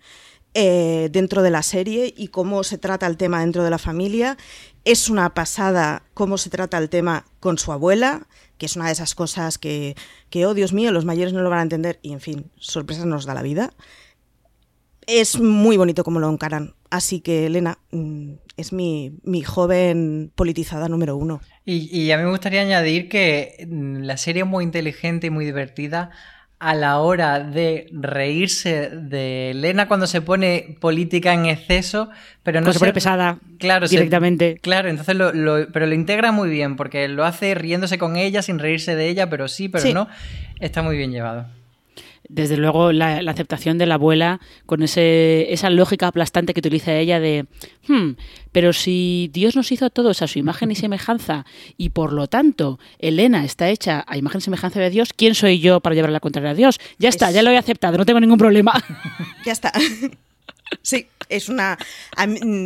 eh, dentro de la serie y cómo se trata el tema dentro de la familia. Es una pasada cómo se trata el tema con su abuela, que es una de esas cosas que, que, oh Dios mío, los mayores no lo van a entender y en fin, sorpresas nos da la vida. Es muy bonito cómo lo encaran. Así que, Elena, mm, es mi, mi joven politizada número uno. Y, y, a mí me gustaría añadir que mm, la serie es muy inteligente y muy divertida a la hora de reírse de Elena cuando se pone política en exceso, pero no se pone pesada claro, directamente. Se, claro, entonces lo, lo, pero lo integra muy bien porque lo hace riéndose con ella sin reírse de ella, pero sí, pero sí. no. Está muy bien llevado desde luego la, la, aceptación de la abuela con ese, esa lógica aplastante que utiliza ella de, hmm, pero si Dios nos hizo a todos a su imagen y semejanza y por lo tanto Elena está hecha a imagen y semejanza de Dios, ¿quién soy yo para llevar la contraria a Dios? Ya está, es... ya lo he aceptado, no tengo ningún problema. Ya está. Sí, es una,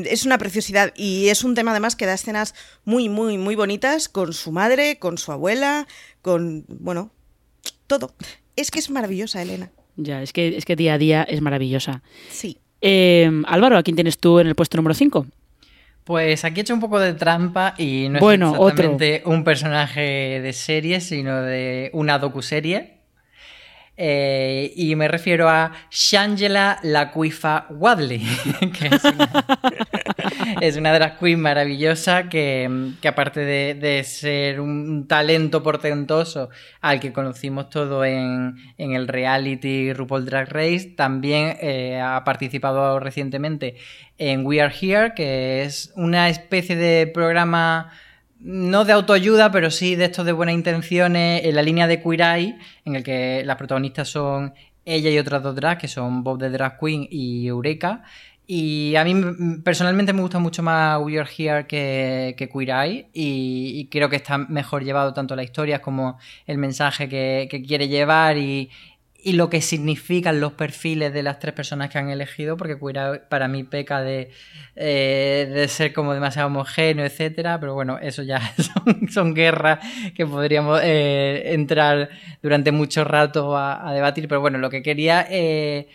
es una preciosidad y es un tema además que da escenas muy, muy, muy bonitas con su madre, con su abuela, con, bueno, todo. Es que es maravillosa, Elena. Ya, es que, es que día a día es maravillosa. Sí. Eh, Álvaro, ¿a quién tienes tú en el puesto número 5? Pues aquí he hecho un poco de trampa y no bueno, es exactamente otro. un personaje de serie, sino de una docuserie. Eh, y me refiero a Shangela la Cuifa Wadley, que es una, de las queens maravillosas que, aparte de, ser un talento portentoso al que conocimos todo en, el reality RuPaul Drag Race, también eh, ha participado recientemente en We Are Here, que es una especie de programa no de autoayuda, pero sí de estos de buenas intenciones en la línea de Queer Eye, en el que las protagonistas son ella y otras dos drags, que son Bob de Drag Queen y Eureka. Y a mí personalmente me gusta mucho más We Are Here que, que Queer Eye y, creo que está mejor llevado tanto la historia como el mensaje que, que quiere llevar y, y lo que significan los perfiles de las tres personas que han elegido, porque para mí peca de, eh, de ser como demasiado homogéneo, etcétera, pero bueno, eso ya son, guerras que podríamos eh, entrar durante mucho rato a, debatir, pero bueno, lo que quería eh,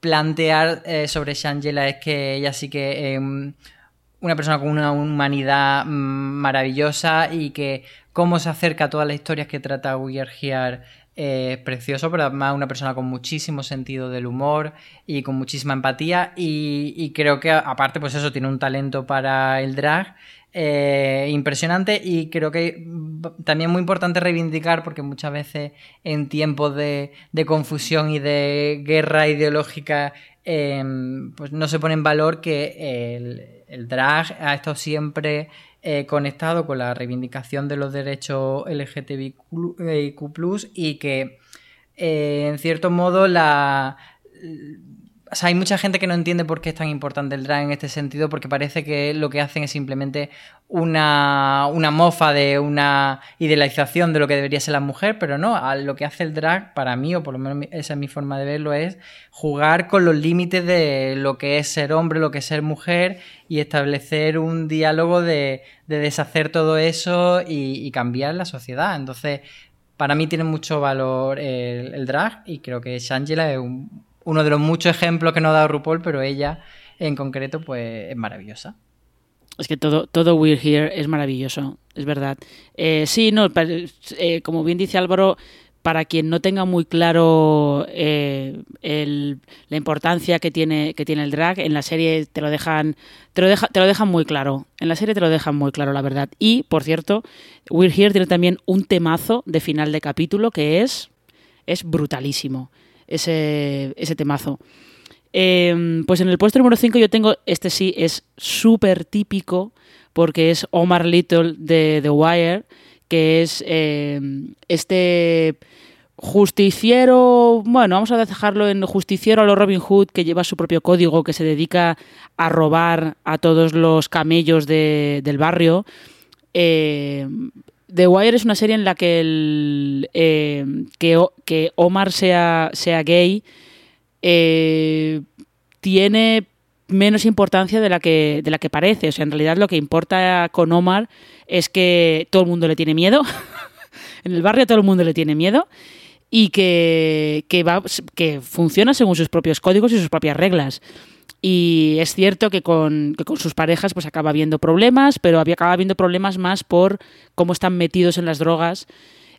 plantear sobre Shangela es que ella sí que una persona con una humanidad mm, maravillosa y que cómo se acerca a todas las historias que trata Here eh, precioso, pero además una persona con muchísimo sentido del humor y con muchísima empatía. Y, creo que aparte pues eso tiene un talento para el drag eh, impresionante. Y creo que también muy importante reivindicar porque muchas veces en tiempos de, confusión y de guerra ideológica em, pues no se pone en valor que el, el drag ha estado siempre eh, conectado con la reivindicación de los derechos LGTBIQ y que eh, en cierto modo la o sea, hay mucha gente que no entiende por qué es tan importante el drag en este sentido, porque parece que lo que hacen es simplemente una, mofa de una idealización de lo que debería ser la mujer, pero no, lo que hace el drag, para mí, o por lo menos esa es mi forma de verlo, es jugar con los límites de lo que es ser hombre, lo que es ser mujer, y establecer un diálogo de, deshacer todo eso y, cambiar la sociedad. Entonces, para mí tiene mucho valor el, el drag, y creo que Shangela es un uno de los muchos ejemplos que nos ha dado RuPaul, pero ella en concreto pues es maravillosa. Es que todo, todo We're Here es maravilloso, es verdad. Eh, sí, no, eh, como bien dice Álvaro, para quien no tenga muy claro eh, la importancia que tiene, que tiene el drag, en la serie te lo dejan, te lo, deja, te lo dejan muy claro. En la serie te lo dejan muy claro, la verdad. Y, por cierto, We're Here tiene también un temazo de final de capítulo que es, es brutalísimo ese, ese temazo. Em, pues en el puesto número 5 yo tengo, este sí es súper típico, porque es Omar Little de The Wire, que es em, este justiciero, bueno, vamos a dejarlo en justiciero a lo Robin Hood, que lleva su propio código, que se dedica a robar a todos los camellos del barrio. Eh, The Wire es una serie en la que, el, eh, que, Omar sea, sea gay eh, tiene menos importancia de la, que, de la que parece. O sea, en realidad lo que importa con Omar es que todo el mundo le tiene miedo. en el barrio todo el mundo le tiene miedo y que, que, va, que funciona según sus propios códigos y sus propias reglas. Y es cierto que con, sus parejas pues acaba habiendo problemas, pero acaba habiendo problemas más por cómo están metidos en las drogas,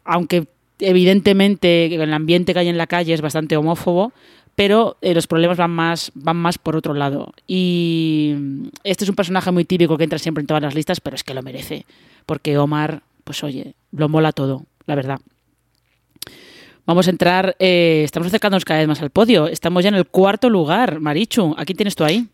aunque evidentemente el ambiente que hay en la calle es bastante homófobo, pero eh, los problemas van más, van más por otro lado. Y este es un personaje muy típico que entra siempre en todas las listas, pero es que lo merece, porque Omar, pues oye, lo mola todo, la verdad. Vamos a entrar, eh, estamos acercándonos cada vez más al podio. Estamos ya en el cuarto lugar. Marichu, ¿a quién tienes tú ahí?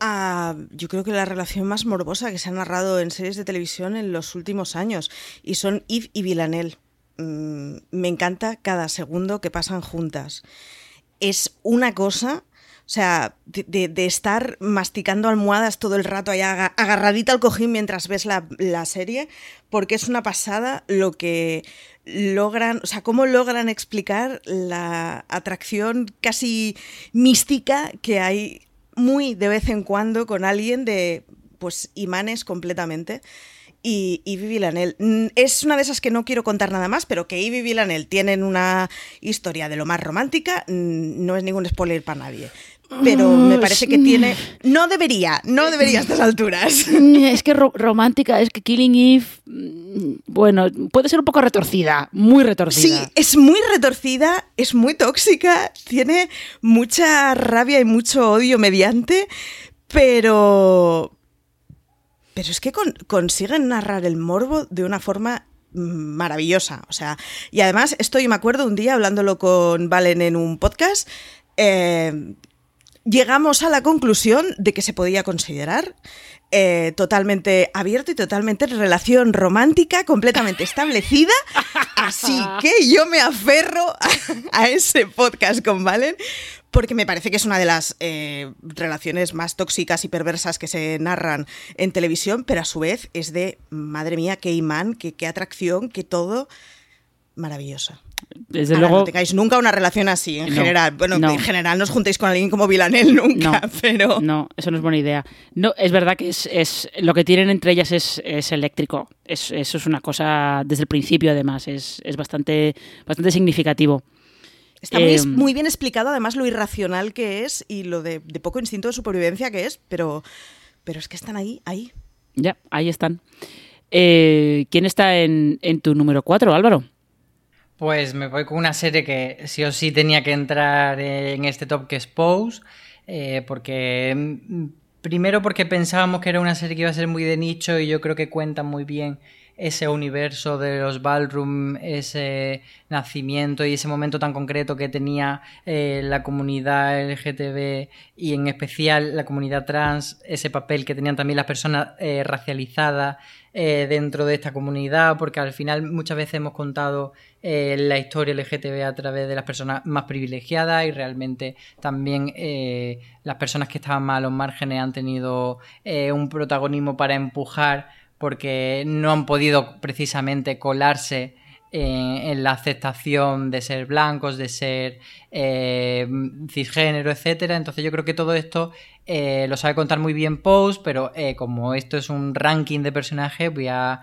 Ah, yo creo que la relación más morbosa que se ha narrado en series de televisión en los últimos años. Y son Yves y Villanelle. Mm, me encanta cada segundo que pasan juntas. Es una cosa o sea, de, estar masticando almohadas todo el rato ahí agarradita al cojín mientras ves la, la, serie, porque es una pasada lo que logran, o sea, cómo logran explicar la atracción casi mística que hay muy de vez en cuando con alguien de, pues, imanes completamente y Ivy Villanel. Mm, es una de esas que no quiero contar nada más, pero que Ivy y Villanel tienen una historia de lo más romántica, mm, no es ningún spoiler para nadie. Pero me parece que tiene... No debería, no debería a estas alturas. Es que romántica, es que Killing Eve, mm, bueno, puede ser un poco retorcida, muy retorcida. Sí, es muy retorcida, es muy tóxica, tiene mucha rabia y mucho odio mediante, pero... Pero es que consiguen narrar el morbo de una forma maravillosa. O sea, y además, esto yo me acuerdo un día hablándolo con Valen en un podcast. Eh, llegamos a la conclusión de que se podía considerar eh, totalmente abierto y totalmente relación romántica, completamente establecida. Así que yo me aferro a, ese podcast con Valen, porque me parece que es una de las eh, relaciones más tóxicas y perversas que se narran en televisión, pero a su vez es de, madre mía, qué imán, qué, qué atracción, qué todo maravillosa. Desde luego. No tengáis nunca una relación así, en general. Bueno, en general no os juntéis con alguien como Vilanel nunca, pero. No, eso no es buena idea. No, es verdad que es, lo que tienen entre ellas es, eléctrico. eso es una cosa desde el principio, además. Es, bastante, bastante significativo. Está muy, em, muy, bien explicado, además, lo irracional que es y lo de, poco instinto de supervivencia que es, pero, pero es que están ahí, ahí. Ya, ahí están. Eh, ¿Quién está en, en tu número 4, Álvaro? Pues me voy con una serie que sí o sí tenía que entrar en este top que es Pose, eh, porque mm, primero porque pensábamos que era una serie que iba a ser muy de nicho y yo creo que cuenta muy bien ese universo de los ballroom, ese nacimiento y ese momento tan concreto que tenía eh, la comunidad LGTB y en especial la comunidad trans, ese papel que tenían también las personas eh, racializadas dentro de esta comunidad, porque al final muchas veces hemos contado eh, la historia LGTB a través de las personas más privilegiadas y realmente también eh, las personas que estaban más a los márgenes han tenido eh, un protagonismo para empujar porque no han podido precisamente colarse en la aceptación de ser blancos, de ser eh, cisgénero, etcétera. Entonces yo creo que todo esto eh, lo sabe contar muy bien Post, pero eh, como esto es un ranking de personajes, voy a,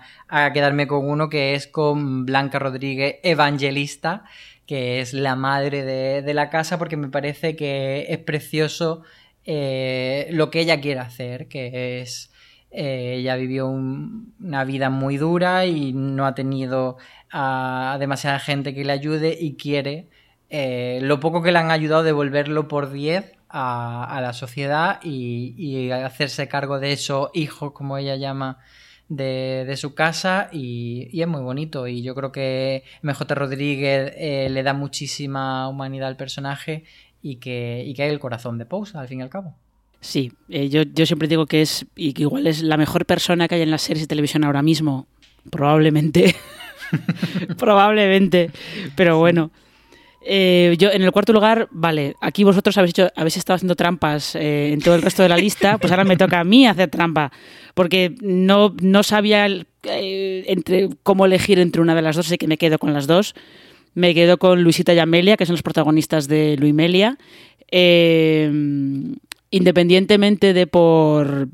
quedarme con uno que es con Blanca Rodríguez Evangelista, que es la madre de, la casa, porque me parece que es precioso lo que ella quiere hacer, que es... ella vivió una vida muy dura y no ha tenido a demasiada gente que le ayude y quiere eh, lo poco que le han ayudado devolverlo por 10 a, la sociedad y, hacerse cargo de esos hijos, como ella llama, de, su casa y, es muy bonito y yo creo que MJ Rodríguez eh, le da muchísima humanidad al personaje y que, hay el corazón de Pose al fin y al cabo. Sí, eh, yo, yo, siempre digo que es y que igual es la mejor persona que hay en las series de televisión ahora mismo, probablemente. Probablemente. Pero bueno. Eh, yo en el cuarto lugar, vale, aquí vosotros habéis hecho, habéis estado haciendo trampas eh, en todo el resto de la lista, pues ahora me toca a mí hacer trampa, porque no, no sabía eh, entre cómo elegir entre una de las dos, así que me quedo con las dos. Me quedo con Luisita y Amelia, que son los protagonistas de Luimelia. Independientemente de por,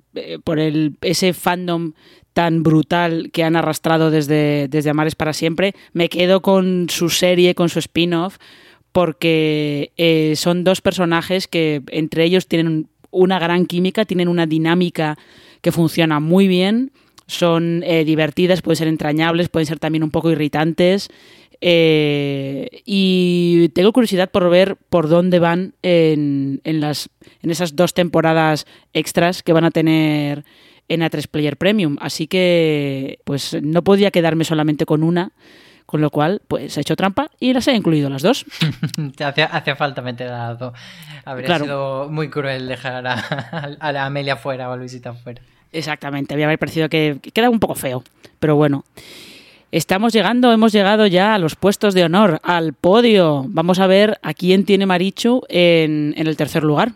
por el, ese fandom tan brutal que han arrastrado desde, desde Amares para siempre, me quedo con su serie, con su spin-off, porque eh, son dos personajes que entre ellos tienen una gran química, tienen una dinámica que funciona muy bien, son eh, divertidas, pueden ser entrañables, pueden ser también un poco irritantes. Eh, y tengo curiosidad por ver por dónde van en, en, las, en esas dos temporadas extras que van a tener en A3 Player Premium. Así que, pues no podía quedarme solamente con una. Con lo cual, pues he hecho trampa y las he incluido las dos. Hacía falta meter a las dos. Habría sido muy cruel dejar a, la Amelia fuera o a Luisita fuera. Exactamente, había parecido que, queda un poco feo. Pero bueno. Estamos llegando, hemos llegado ya a los puestos de honor, al podio. Vamos a ver a quién tiene Marichu en, el tercer lugar.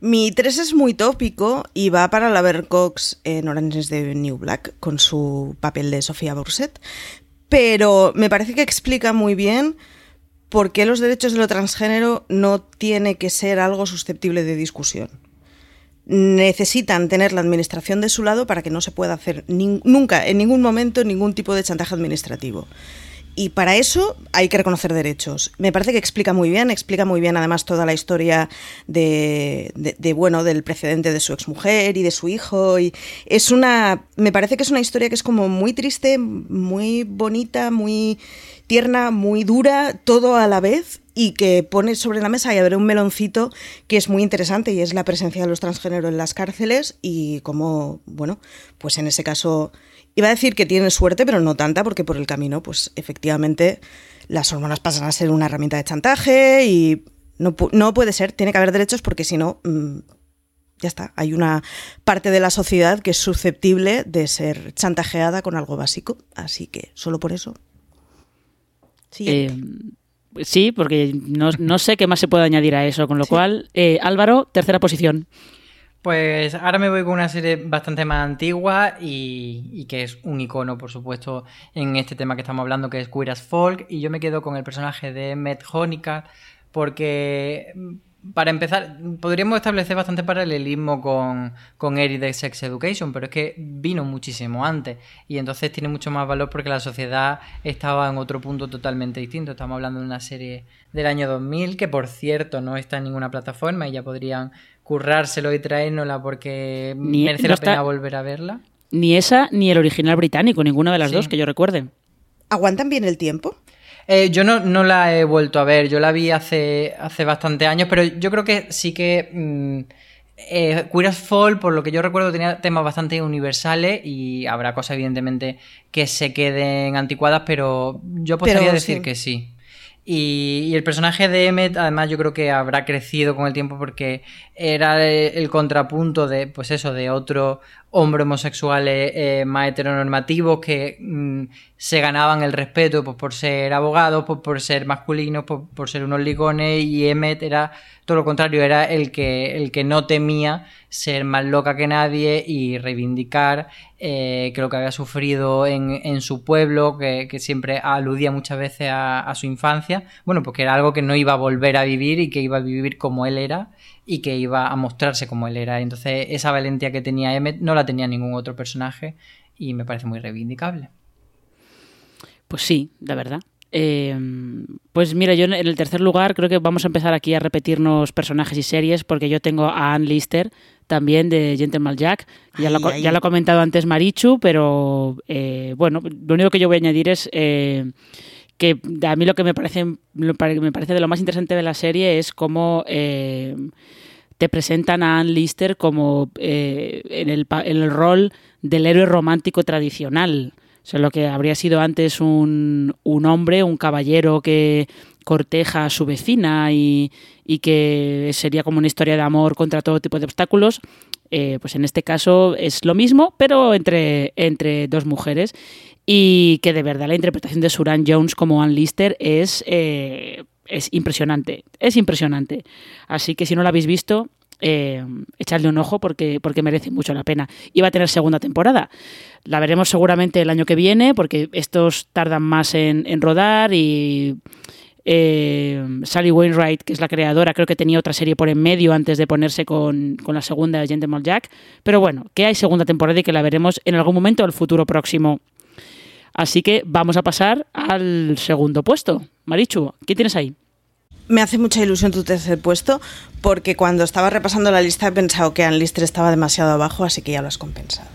Mi 3 es muy tópico y va para la Cox en Orange is the New Black con su papel de Sofía Burset, pero me parece que explica muy bien por qué los derechos de lo transgénero no tiene que ser algo susceptible de discusión. Necesitan tener la administración de su lado para que no se pueda hacer nunca, en ningún momento, ningún tipo de chantaje administrativo. y para eso hay que reconocer derechos. Me parece que explica muy bien, explica muy bien además toda la historia de, bueno, del precedente de su exmujer y de su hijo. Y es una. Me parece que es una historia que es como muy triste, muy bonita, muy tierna, muy dura, todo a la vez, y que pone sobre la mesa y abre un meloncito que es muy interesante y es la presencia de los transgéneros en las cárceles y cómo, bueno, pues en ese caso Iba a decir que tiene suerte, pero no tanta, porque por el camino, pues efectivamente, las hormonas pasan a ser una herramienta de chantaje y no, puede ser, tiene que haber derechos porque si no, mm, ya está, hay una parte de la sociedad que es susceptible de ser chantajeada con algo básico, así que solo por eso. Eh, sí, porque no, sé qué más se puede añadir a eso, con lo cual, eh, Álvaro, tercera posición. Pues ahora me voy con una serie bastante más antigua y, que es un icono, por supuesto, en este tema que estamos hablando, que es Queer as Folk. Y yo me quedo con el personaje de Matt Honecker, porque para empezar, podríamos establecer bastante paralelismo con, con Eric de Sex Education, pero es que vino muchísimo antes y entonces tiene mucho más valor porque la sociedad estaba en otro punto totalmente distinto. Estamos hablando de una serie del año 2000 que, por cierto, no está en ninguna plataforma y ya podrían currárselo y traérnosla porque merece la pena volver a verla. Ni esa ni el original británico, ninguna de las dos que yo recuerde. ¿Aguantan bien el tiempo? Eh, yo no, no, la he vuelto a ver, yo la vi hace, hace bastante años, pero yo creo que sí que mm, eh, Queer as Fall, por lo que yo recuerdo, tenía temas bastante universales y habrá cosas evidentemente que se queden anticuadas, pero yo podría decir que sí. Y, el personaje de Emmet, además, yo creo que habrá crecido con el tiempo porque era el, contrapunto de, pues eso, de otro hombre homosexuales eh, más heteronormativos que mm, se ganaban el respeto pues, por ser abogados, pues, por ser masculinos, por, por ser unos ligones, y Emmet era todo lo contrario, era el que, el que no temía ser más loca que nadie y reivindicar eh, que lo que había sufrido en, su pueblo, que, siempre aludía muchas veces a, su infancia, bueno, porque era algo que no iba a volver a vivir y que iba a vivir como él era y que iba a mostrarse como él era. Entonces esa valentía que tenía Emmet no la tenía ningún otro personaje y me parece muy reivindicable. Pues sí, la verdad. Eh, pues mira, yo en el tercer lugar creo que vamos a empezar aquí a repetirnos personajes y series porque yo tengo a Anne Lister también de Gentleman Jack. Ya, lo, ya lo ha comentado antes Marichu, pero eh, bueno, lo único que yo voy a añadir es eh, que a mí lo que me parece, me parece de lo más interesante de la serie es cómo te presentan a Anne Lister como en el, en el rol del héroe romántico tradicional. O sea, lo que habría sido antes un, un hombre, un caballero que corteja a su vecina y, y, que sería como una historia de amor contra todo tipo de obstáculos, eh, pues en este caso es lo mismo, pero entre, entre dos mujeres. Y que de verdad la interpretación de Suran Jones como Anne Lister es, eh, es impresionante. Es impresionante. Así que si no la habéis visto, eh, echarle un ojo porque, porque merece mucho la pena. Y va a tener segunda temporada. La veremos seguramente el año que viene porque estos tardan más en, rodar y eh, Sally Wainwright, que es la creadora, creo que tenía otra serie por en medio antes de ponerse con, la segunda de Gentleman Jack. Pero bueno, que hay segunda temporada y que la veremos en algún momento del futuro próximo. Así que vamos a pasar al segundo puesto. Marichu, ¿qué tienes ahí? Me hace mucha ilusión tu tercer puesto, porque cuando estaba repasando la lista he pensado que Ann Lister estaba demasiado abajo, así que ya lo has compensado.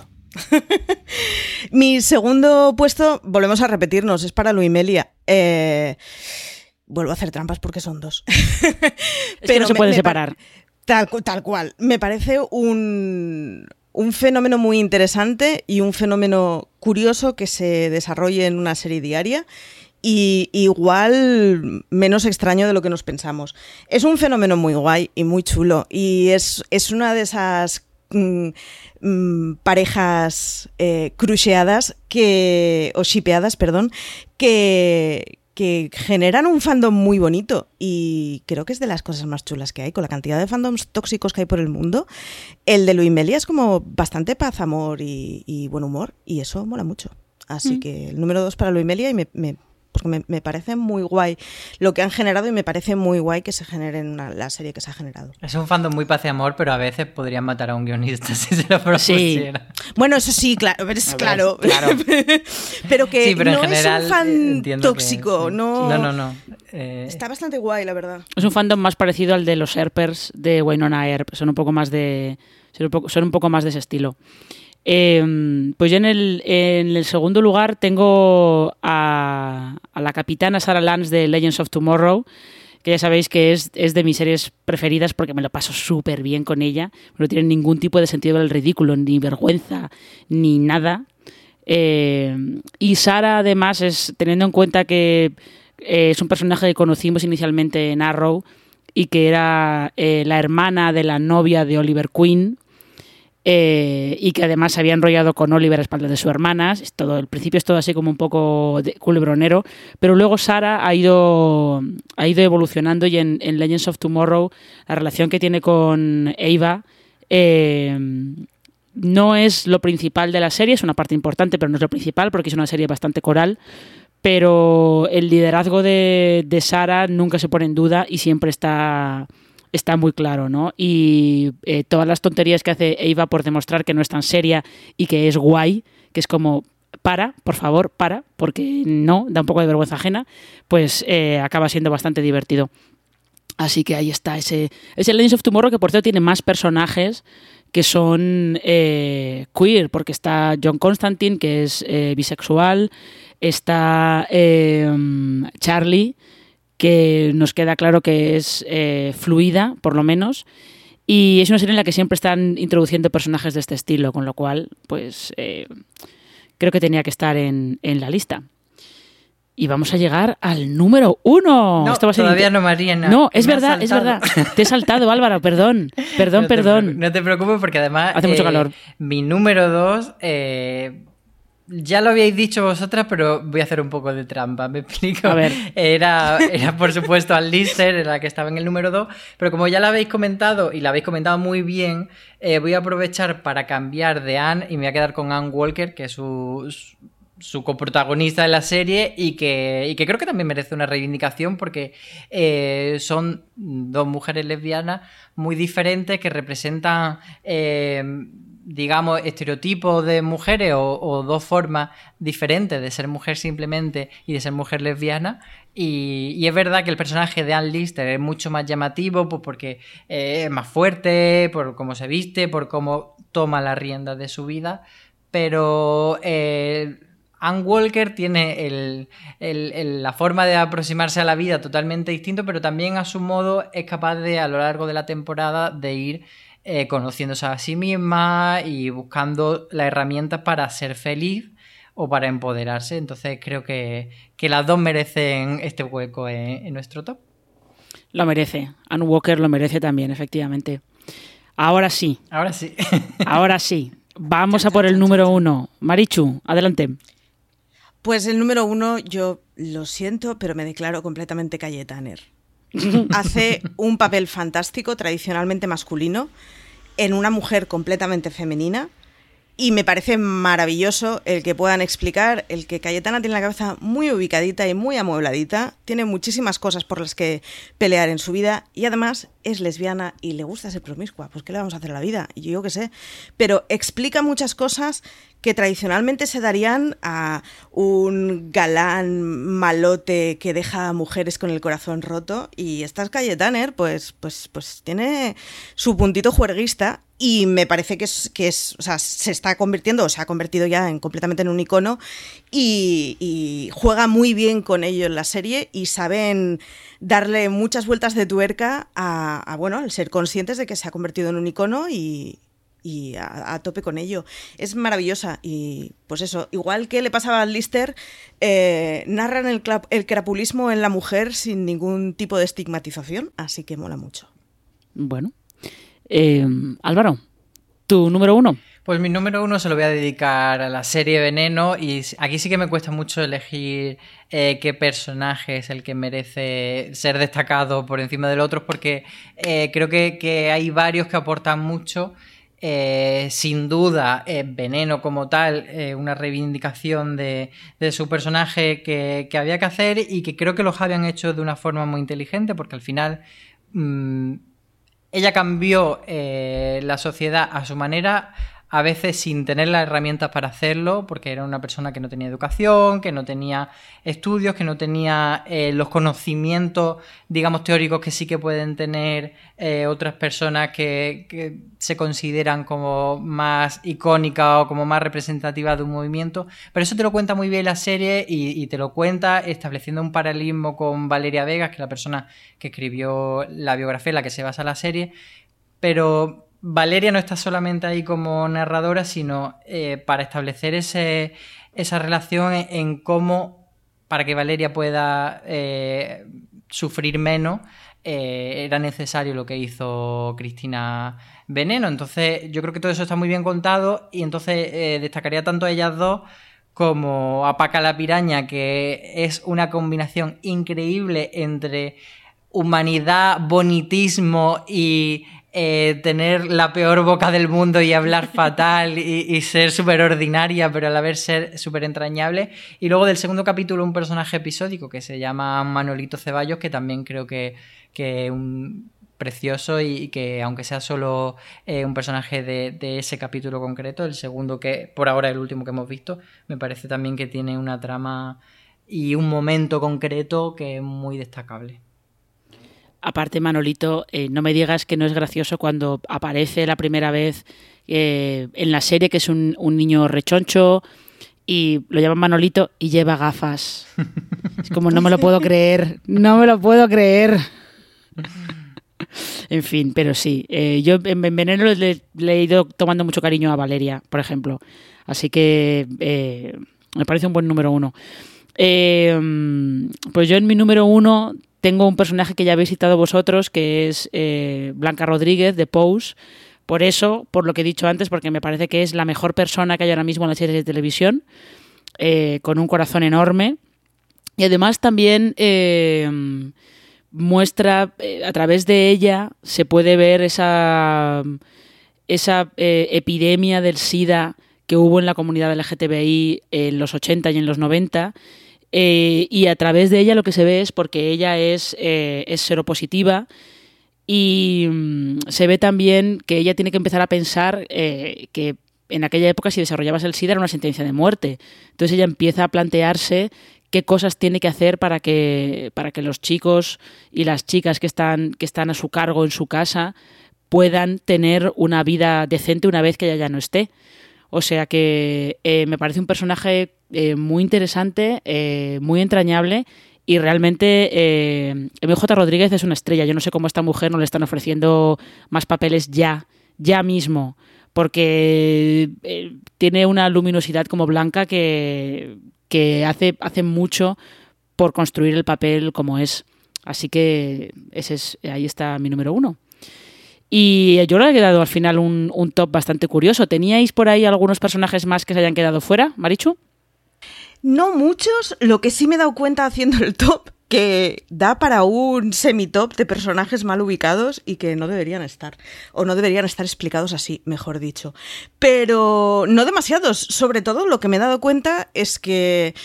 Mi segundo puesto, volvemos a repetirnos, es para Luimelia. Eh, vuelvo a hacer trampas porque son dos. Pero no se puede separar. Tal, tal cual. Me parece un, un fenómeno muy interesante y un fenómeno curioso que se desarrolle en una serie diaria y igual menos extraño de lo que nos pensamos. Es un fenómeno muy guay y muy chulo y es, una de esas mm, mm, parejas eh, cruceadas que, o shipeadas, perdón, que, que generan un fandom muy bonito y creo que es de las cosas más chulas que hay, con la cantidad de fandoms tóxicos que hay por el mundo. El de Luimelia es como bastante paz, amor y, buen humor y eso mola mucho. Así mm. que el número dos para Luimelia y me porque me, me parece muy guay lo que han generado y me parece muy guay que se genere en una- la serie que se ha generado. Es un fandom muy paz y amor, pero a veces podrían matar a un guionista si se lo propusiera. Bueno, eso sí, claro, es claro. claro. pero que Sí, pero en no general, es un eh, fan que- tóxico, sí. no. No, no, no. Eh, Está bastante guay, la verdad. Es un fandom más parecido al de los Herpers de Wynonna Earp. Son un poco más de. Son un poco, son un poco más de ese estilo. Eh, pues yo en el, en el segundo lugar tengo a, a la capitana Sarah Lance de Legends of Tomorrow, que ya sabéis que es, es de mis series preferidas porque me lo paso súper bien con ella. No tiene ningún tipo de sentido del ridículo, ni vergüenza, ni nada. Eh, y Sara, además, es teniendo en cuenta que eh, es un personaje que conocimos inicialmente en Arrow y que era eh, la hermana de la novia de Oliver Queen. Eh, y que además se había enrollado con Oliver a espaldas de su hermana. Es todo, el principio es todo así como un poco de culebronero, pero luego Sara ha ido, ha ido evolucionando y en, en Legends of Tomorrow la relación que tiene con Ava eh, no es lo principal de la serie, es una parte importante, pero no es lo principal porque es una serie bastante coral. Pero el liderazgo de, de Sara nunca se pone en duda y siempre está, está muy claro, ¿no? Y eh, todas las tonterías que hace Eva por demostrar que no es tan seria y que es guay, que es como, para, por favor, para, porque no, da un poco de vergüenza ajena, pues eh, acaba siendo bastante divertido. Así que ahí está, ese, ese Legends of Tomorrow que por cierto tiene más personajes que son eh, queer, porque está John Constantine, que es eh, bisexual, está eh, Charlie, que nos queda claro que es eh, fluida, por lo menos, y es una serie en la que siempre están introduciendo personajes de este estilo, con lo cual, pues eh, creo que tenía que estar en, en la lista. Y vamos a llegar al número uno. No, Esto va a ser todavía no, Mariana. No, es verdad, es verdad. Te he saltado, Álvaro, perdón. Perdón, No te perdón. preocu- No te preocupes porque además... Hace mucho eh, calor. Mi número dos... ya lo habíais dicho vosotras, pero voy a hacer un poco de trampa, me explico. A ver. Era, era por supuesto al Lister, era la que estaba en el número 2, pero como ya la habéis comentado y la habéis comentado muy bien, eh, voy a aprovechar para cambiar de Anne y me voy a quedar con Anne Walker, que es su, su- su coprotagonista de la serie y que, y que creo que también merece una reivindicación porque eh, son dos mujeres lesbianas muy diferentes que representan, eh, digamos, estereotipos de mujeres o, dos formas diferentes de ser mujer simplemente y de ser mujer lesbiana. Y, es verdad que el personaje de Anne Lister es mucho más llamativo pues porque eh, es más fuerte, por cómo se viste, por cómo toma las riendas de su vida. Pero eh, Anne Walker tiene la forma de aproximarse a la vida totalmente distinto, pero también a su modo es capaz de, a lo largo de la temporada, de ir eh, conociéndose a sí misma y buscando las herramientas para ser feliz o para empoderarse. Entonces creo que, que las dos merecen este hueco en, en nuestro top. Lo merece. Anne Walker lo merece también, efectivamente. Ahora sí, Ahora sí. ahora sí. Vamos a por el número uno. Marichu, adelante. Pues el número uno, yo lo siento, pero me declaro completamente Cayetaner. Hace un papel fantástico, tradicionalmente masculino, en una mujer completamente femenina. Y me parece maravilloso el que puedan explicar, el que Cayetana tiene la cabeza muy ubicadita y muy amuebladita, tiene muchísimas cosas por las que pelear en su vida y además es lesbiana y le gusta ser promiscua. Pues ¿qué le vamos a hacer a la vida? Yo qué sé. Pero explica muchas cosas que tradicionalmente se darían a un galán malote que deja a mujeres con el corazón roto y esta es Cayetaner, pues, pues, pues tiene su puntito juerguista y me parece que es, que es, o sea, se está convirtiendo, o se ha convertido ya en completamente en un icono y, juega muy bien con ello en la serie y saben darle muchas vueltas de tuerca a, bueno, al ser conscientes de que se ha convertido en un icono y, a, tope con ello. Es maravillosa y pues eso, igual que le pasaba al Lister, eh, narran el, el crapulismo en la mujer sin ningún tipo de estigmatización, así que mola mucho. Bueno. Eh, Álvaro, tu número uno. Pues mi número uno se lo voy a dedicar a la serie Veneno y aquí sí que me cuesta mucho elegir eh, qué personaje es el que merece ser destacado por encima del otro porque eh, creo que, hay varios que aportan mucho eh, sin duda, Veneno como tal, una reivindicación de, su personaje que, había que hacer y que creo que los habían hecho de una forma muy inteligente porque al final mm, ella cambió la sociedad a su manera a veces sin tener las herramientas para hacerlo, porque era una persona que no tenía educación, que no tenía estudios, que no tenía eh, los conocimientos, digamos, teóricos que sí que pueden tener eh, otras personas que, se consideran como más icónicas o como más representativas de un movimiento. Pero eso te lo cuenta muy bien la serie y, te lo cuenta estableciendo un paralelismo con Valeria Vegas, que es la persona que escribió la biografía en la que se basa la serie. Pero Valeria no está solamente ahí como narradora, sino eh, para establecer ese, esa relación en, cómo, para que Valeria pueda eh, sufrir menos, eh, era necesario lo que hizo Cristina Veneno. Entonces, yo creo que todo eso está muy bien contado y entonces destacaría tanto a ellas dos como a Paca la Piraña, que es una combinación increíble entre humanidad, bonitismo y eh, tener la peor boca del mundo y hablar fatal y, ser súper ordinaria, pero a la vez ser súper entrañable. Y luego del segundo capítulo un personaje episódico que se llama Manolito Ceballos, que también creo que, es un precioso y que aunque sea solo eh, un personaje de, de, ese capítulo concreto, el segundo que por ahora es el último que hemos visto, me parece también que tiene una trama y un momento concreto que es muy destacable. Aparte, Manolito, eh, no me digas que no es gracioso cuando aparece la primera vez eh, en la serie, que es un, niño rechoncho y lo llaman Manolito y lleva gafas. Es como, no me lo puedo creer, no me lo puedo creer. En fin, pero sí. Eh, yo en Veneno le, he ido tomando mucho cariño a Valeria, por ejemplo. Así que me parece un buen número uno. pues yo en mi número uno tengo un personaje que ya habéis citado vosotros, que es eh, Blanca Rodríguez de Pose. Por eso, por lo que he dicho antes, porque me parece que es la mejor persona que hay ahora mismo en las series de televisión, eh, con un corazón enorme. Y además también eh, muestra, a través de ella, se puede ver esa, esa epidemia del SIDA que hubo en la comunidad LGTBI en los 80 y en los 90 eh, y a través de ella lo que se ve es porque ella es, eh, es seropositiva y mm, se ve también que ella tiene que empezar a pensar eh, que en aquella época si desarrollabas el SIDA era una sentencia de muerte. Entonces ella empieza a plantearse qué cosas tiene que hacer para que, para que los chicos y las chicas que están, que están a su cargo en su casa puedan tener una vida decente una vez que ella ya no esté. O sea que me parece un personaje eh, muy interesante, eh, muy entrañable y realmente eh, MJ Rodríguez es una estrella. Yo no sé cómo a esta mujer no le están ofreciendo más papeles ya, ya mismo, porque eh, tiene una luminosidad como Blanca que, que hace, hace mucho por construir el papel como es. Así que ese es, ahí está mi número uno. Y yo le he quedado al final un, un top bastante curioso. ¿Teníais por ahí algunos personajes más que se hayan quedado fuera, Marichu? No muchos, lo que sí me he dado cuenta haciendo el top, que da para un semi-top de personajes mal ubicados y que no deberían estar, o no deberían estar explicados así, mejor dicho. Pero no demasiados, sobre todo lo que me he dado cuenta es que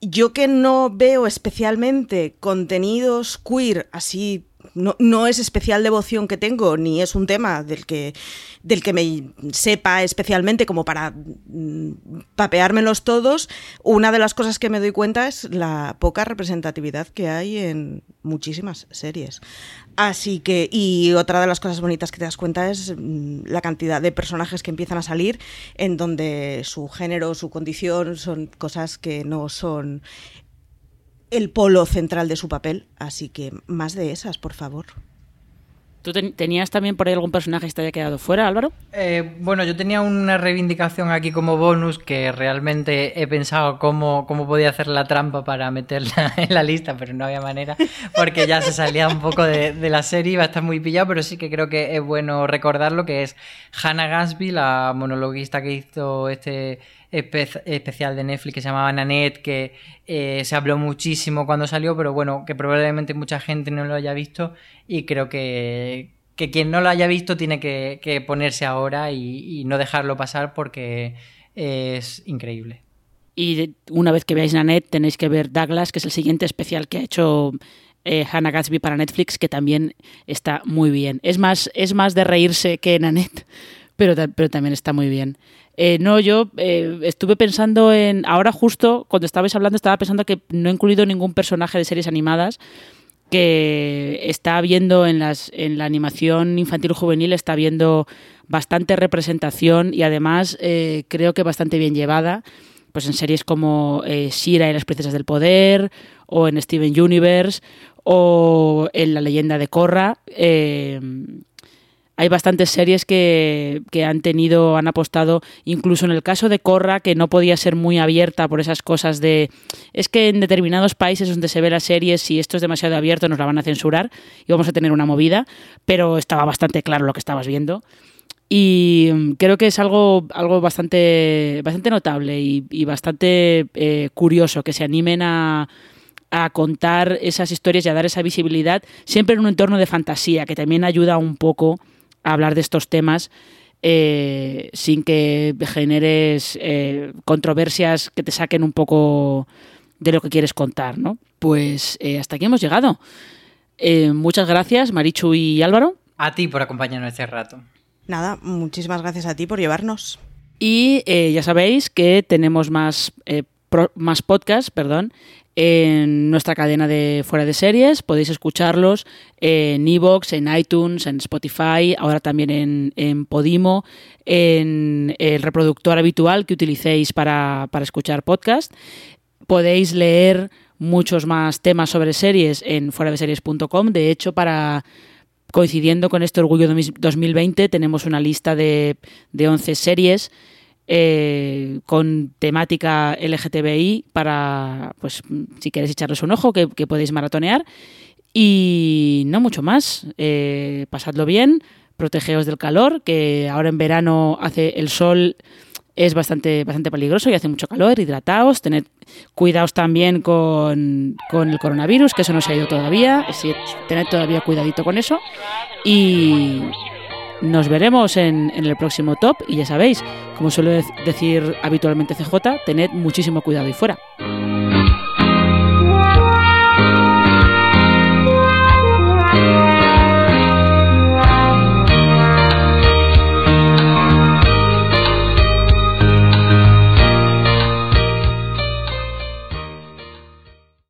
yo que no veo especialmente contenidos queer así no, es especial devoción que tengo, ni es un tema del que, del que me sepa especialmente como para mm, papeármelos todos. Una de las cosas que me doy cuenta es la poca representatividad que hay en muchísimas series. Así que, y otra de las cosas bonitas que te das cuenta es mm, la cantidad de personajes que empiezan a salir en donde su género, su condición son cosas que no son el polo central de su papel. Así que más de esas, por favor. ¿Tú tenías también por ahí algún personaje que te haya quedado fuera, Álvaro? Eh, bueno, yo tenía una reivindicación aquí como bonus que realmente he pensado cómo, cómo podía hacer la trampa para meterla en la lista, pero no había manera, porque ya se salía un poco de, de la serie, iba a estar muy pillado, pero sí que creo que es bueno recordarlo, que es Hannah Gansby, la monologuista que hizo este especial de Netflix que se llamaba Nanette, que eh, se habló muchísimo cuando salió, pero bueno, que probablemente mucha gente no lo haya visto y creo que, que quien no lo haya visto tiene que, ponerse ahora y, no dejarlo pasar porque es increíble. Y una vez que veáis Nanette tenéis que ver Douglas, que es el siguiente especial que ha hecho eh, Hannah Gatsby para Netflix, que también está muy bien. Es más, es más de reírse que Nanette, pero, pero también está muy bien. Eh, no, yo eh, estuve pensando en. Ahora, justo cuando estabais hablando, estaba pensando que no he incluido ningún personaje de series animadas que está viendo en, las, en la animación infantil juvenil, está viendo bastante representación y además eh, creo que bastante bien llevada. Pues en series como Shira y las Princesas del Poder, o en Steven Universe, o en La leyenda de Korra hay bastantes series que, han tenido, han apostado, incluso en el caso de Corra, que no podía ser muy abierta por esas cosas de, es que en determinados países donde se ve las series, si esto es demasiado abierto, nos la van a censurar y vamos a tener una movida, pero estaba bastante claro lo que estabas viendo. Y mm, creo que es algo, algo bastante, bastante notable y, bastante eh, curioso que se animen a contar esas historias y a dar esa visibilidad, siempre en un entorno de fantasía, que también ayuda un poco hablar de estos temas eh, sin que generes eh, controversias que te saquen un poco de lo que quieres contar, ¿no? Pues eh, hasta aquí hemos llegado. muchas gracias, Marichu y Álvaro. A ti por acompañarnos este rato. Nada, muchísimas gracias a ti por llevarnos. Y ya sabéis que tenemos más, más podcasts, perdón, en nuestra cadena de fuera de series. Podéis escucharlos en Evox, en iTunes, en Spotify, ahora también en, Podimo, en el reproductor habitual que utilicéis para, escuchar podcast. Podéis leer muchos más temas sobre series en fuera de series.com. De hecho, para coincidiendo con este Orgullo 2020, tenemos una lista de, de 11 series eh, con temática LGTBI para, pues, si queréis echarles un ojo, que, podéis maratonear. Y no mucho más. Eh, pasadlo bien, protegeos del calor, que ahora en verano hace el sol es bastante, bastante peligroso y hace mucho calor, hidrataos, tened cuidaos también con, con, el coronavirus, que eso no se ha ido todavía, tened todavía cuidadito con eso. Y, nos veremos en, el próximo top y ya sabéis, como suele decir habitualmente CJ, tened muchísimo cuidado y fuera.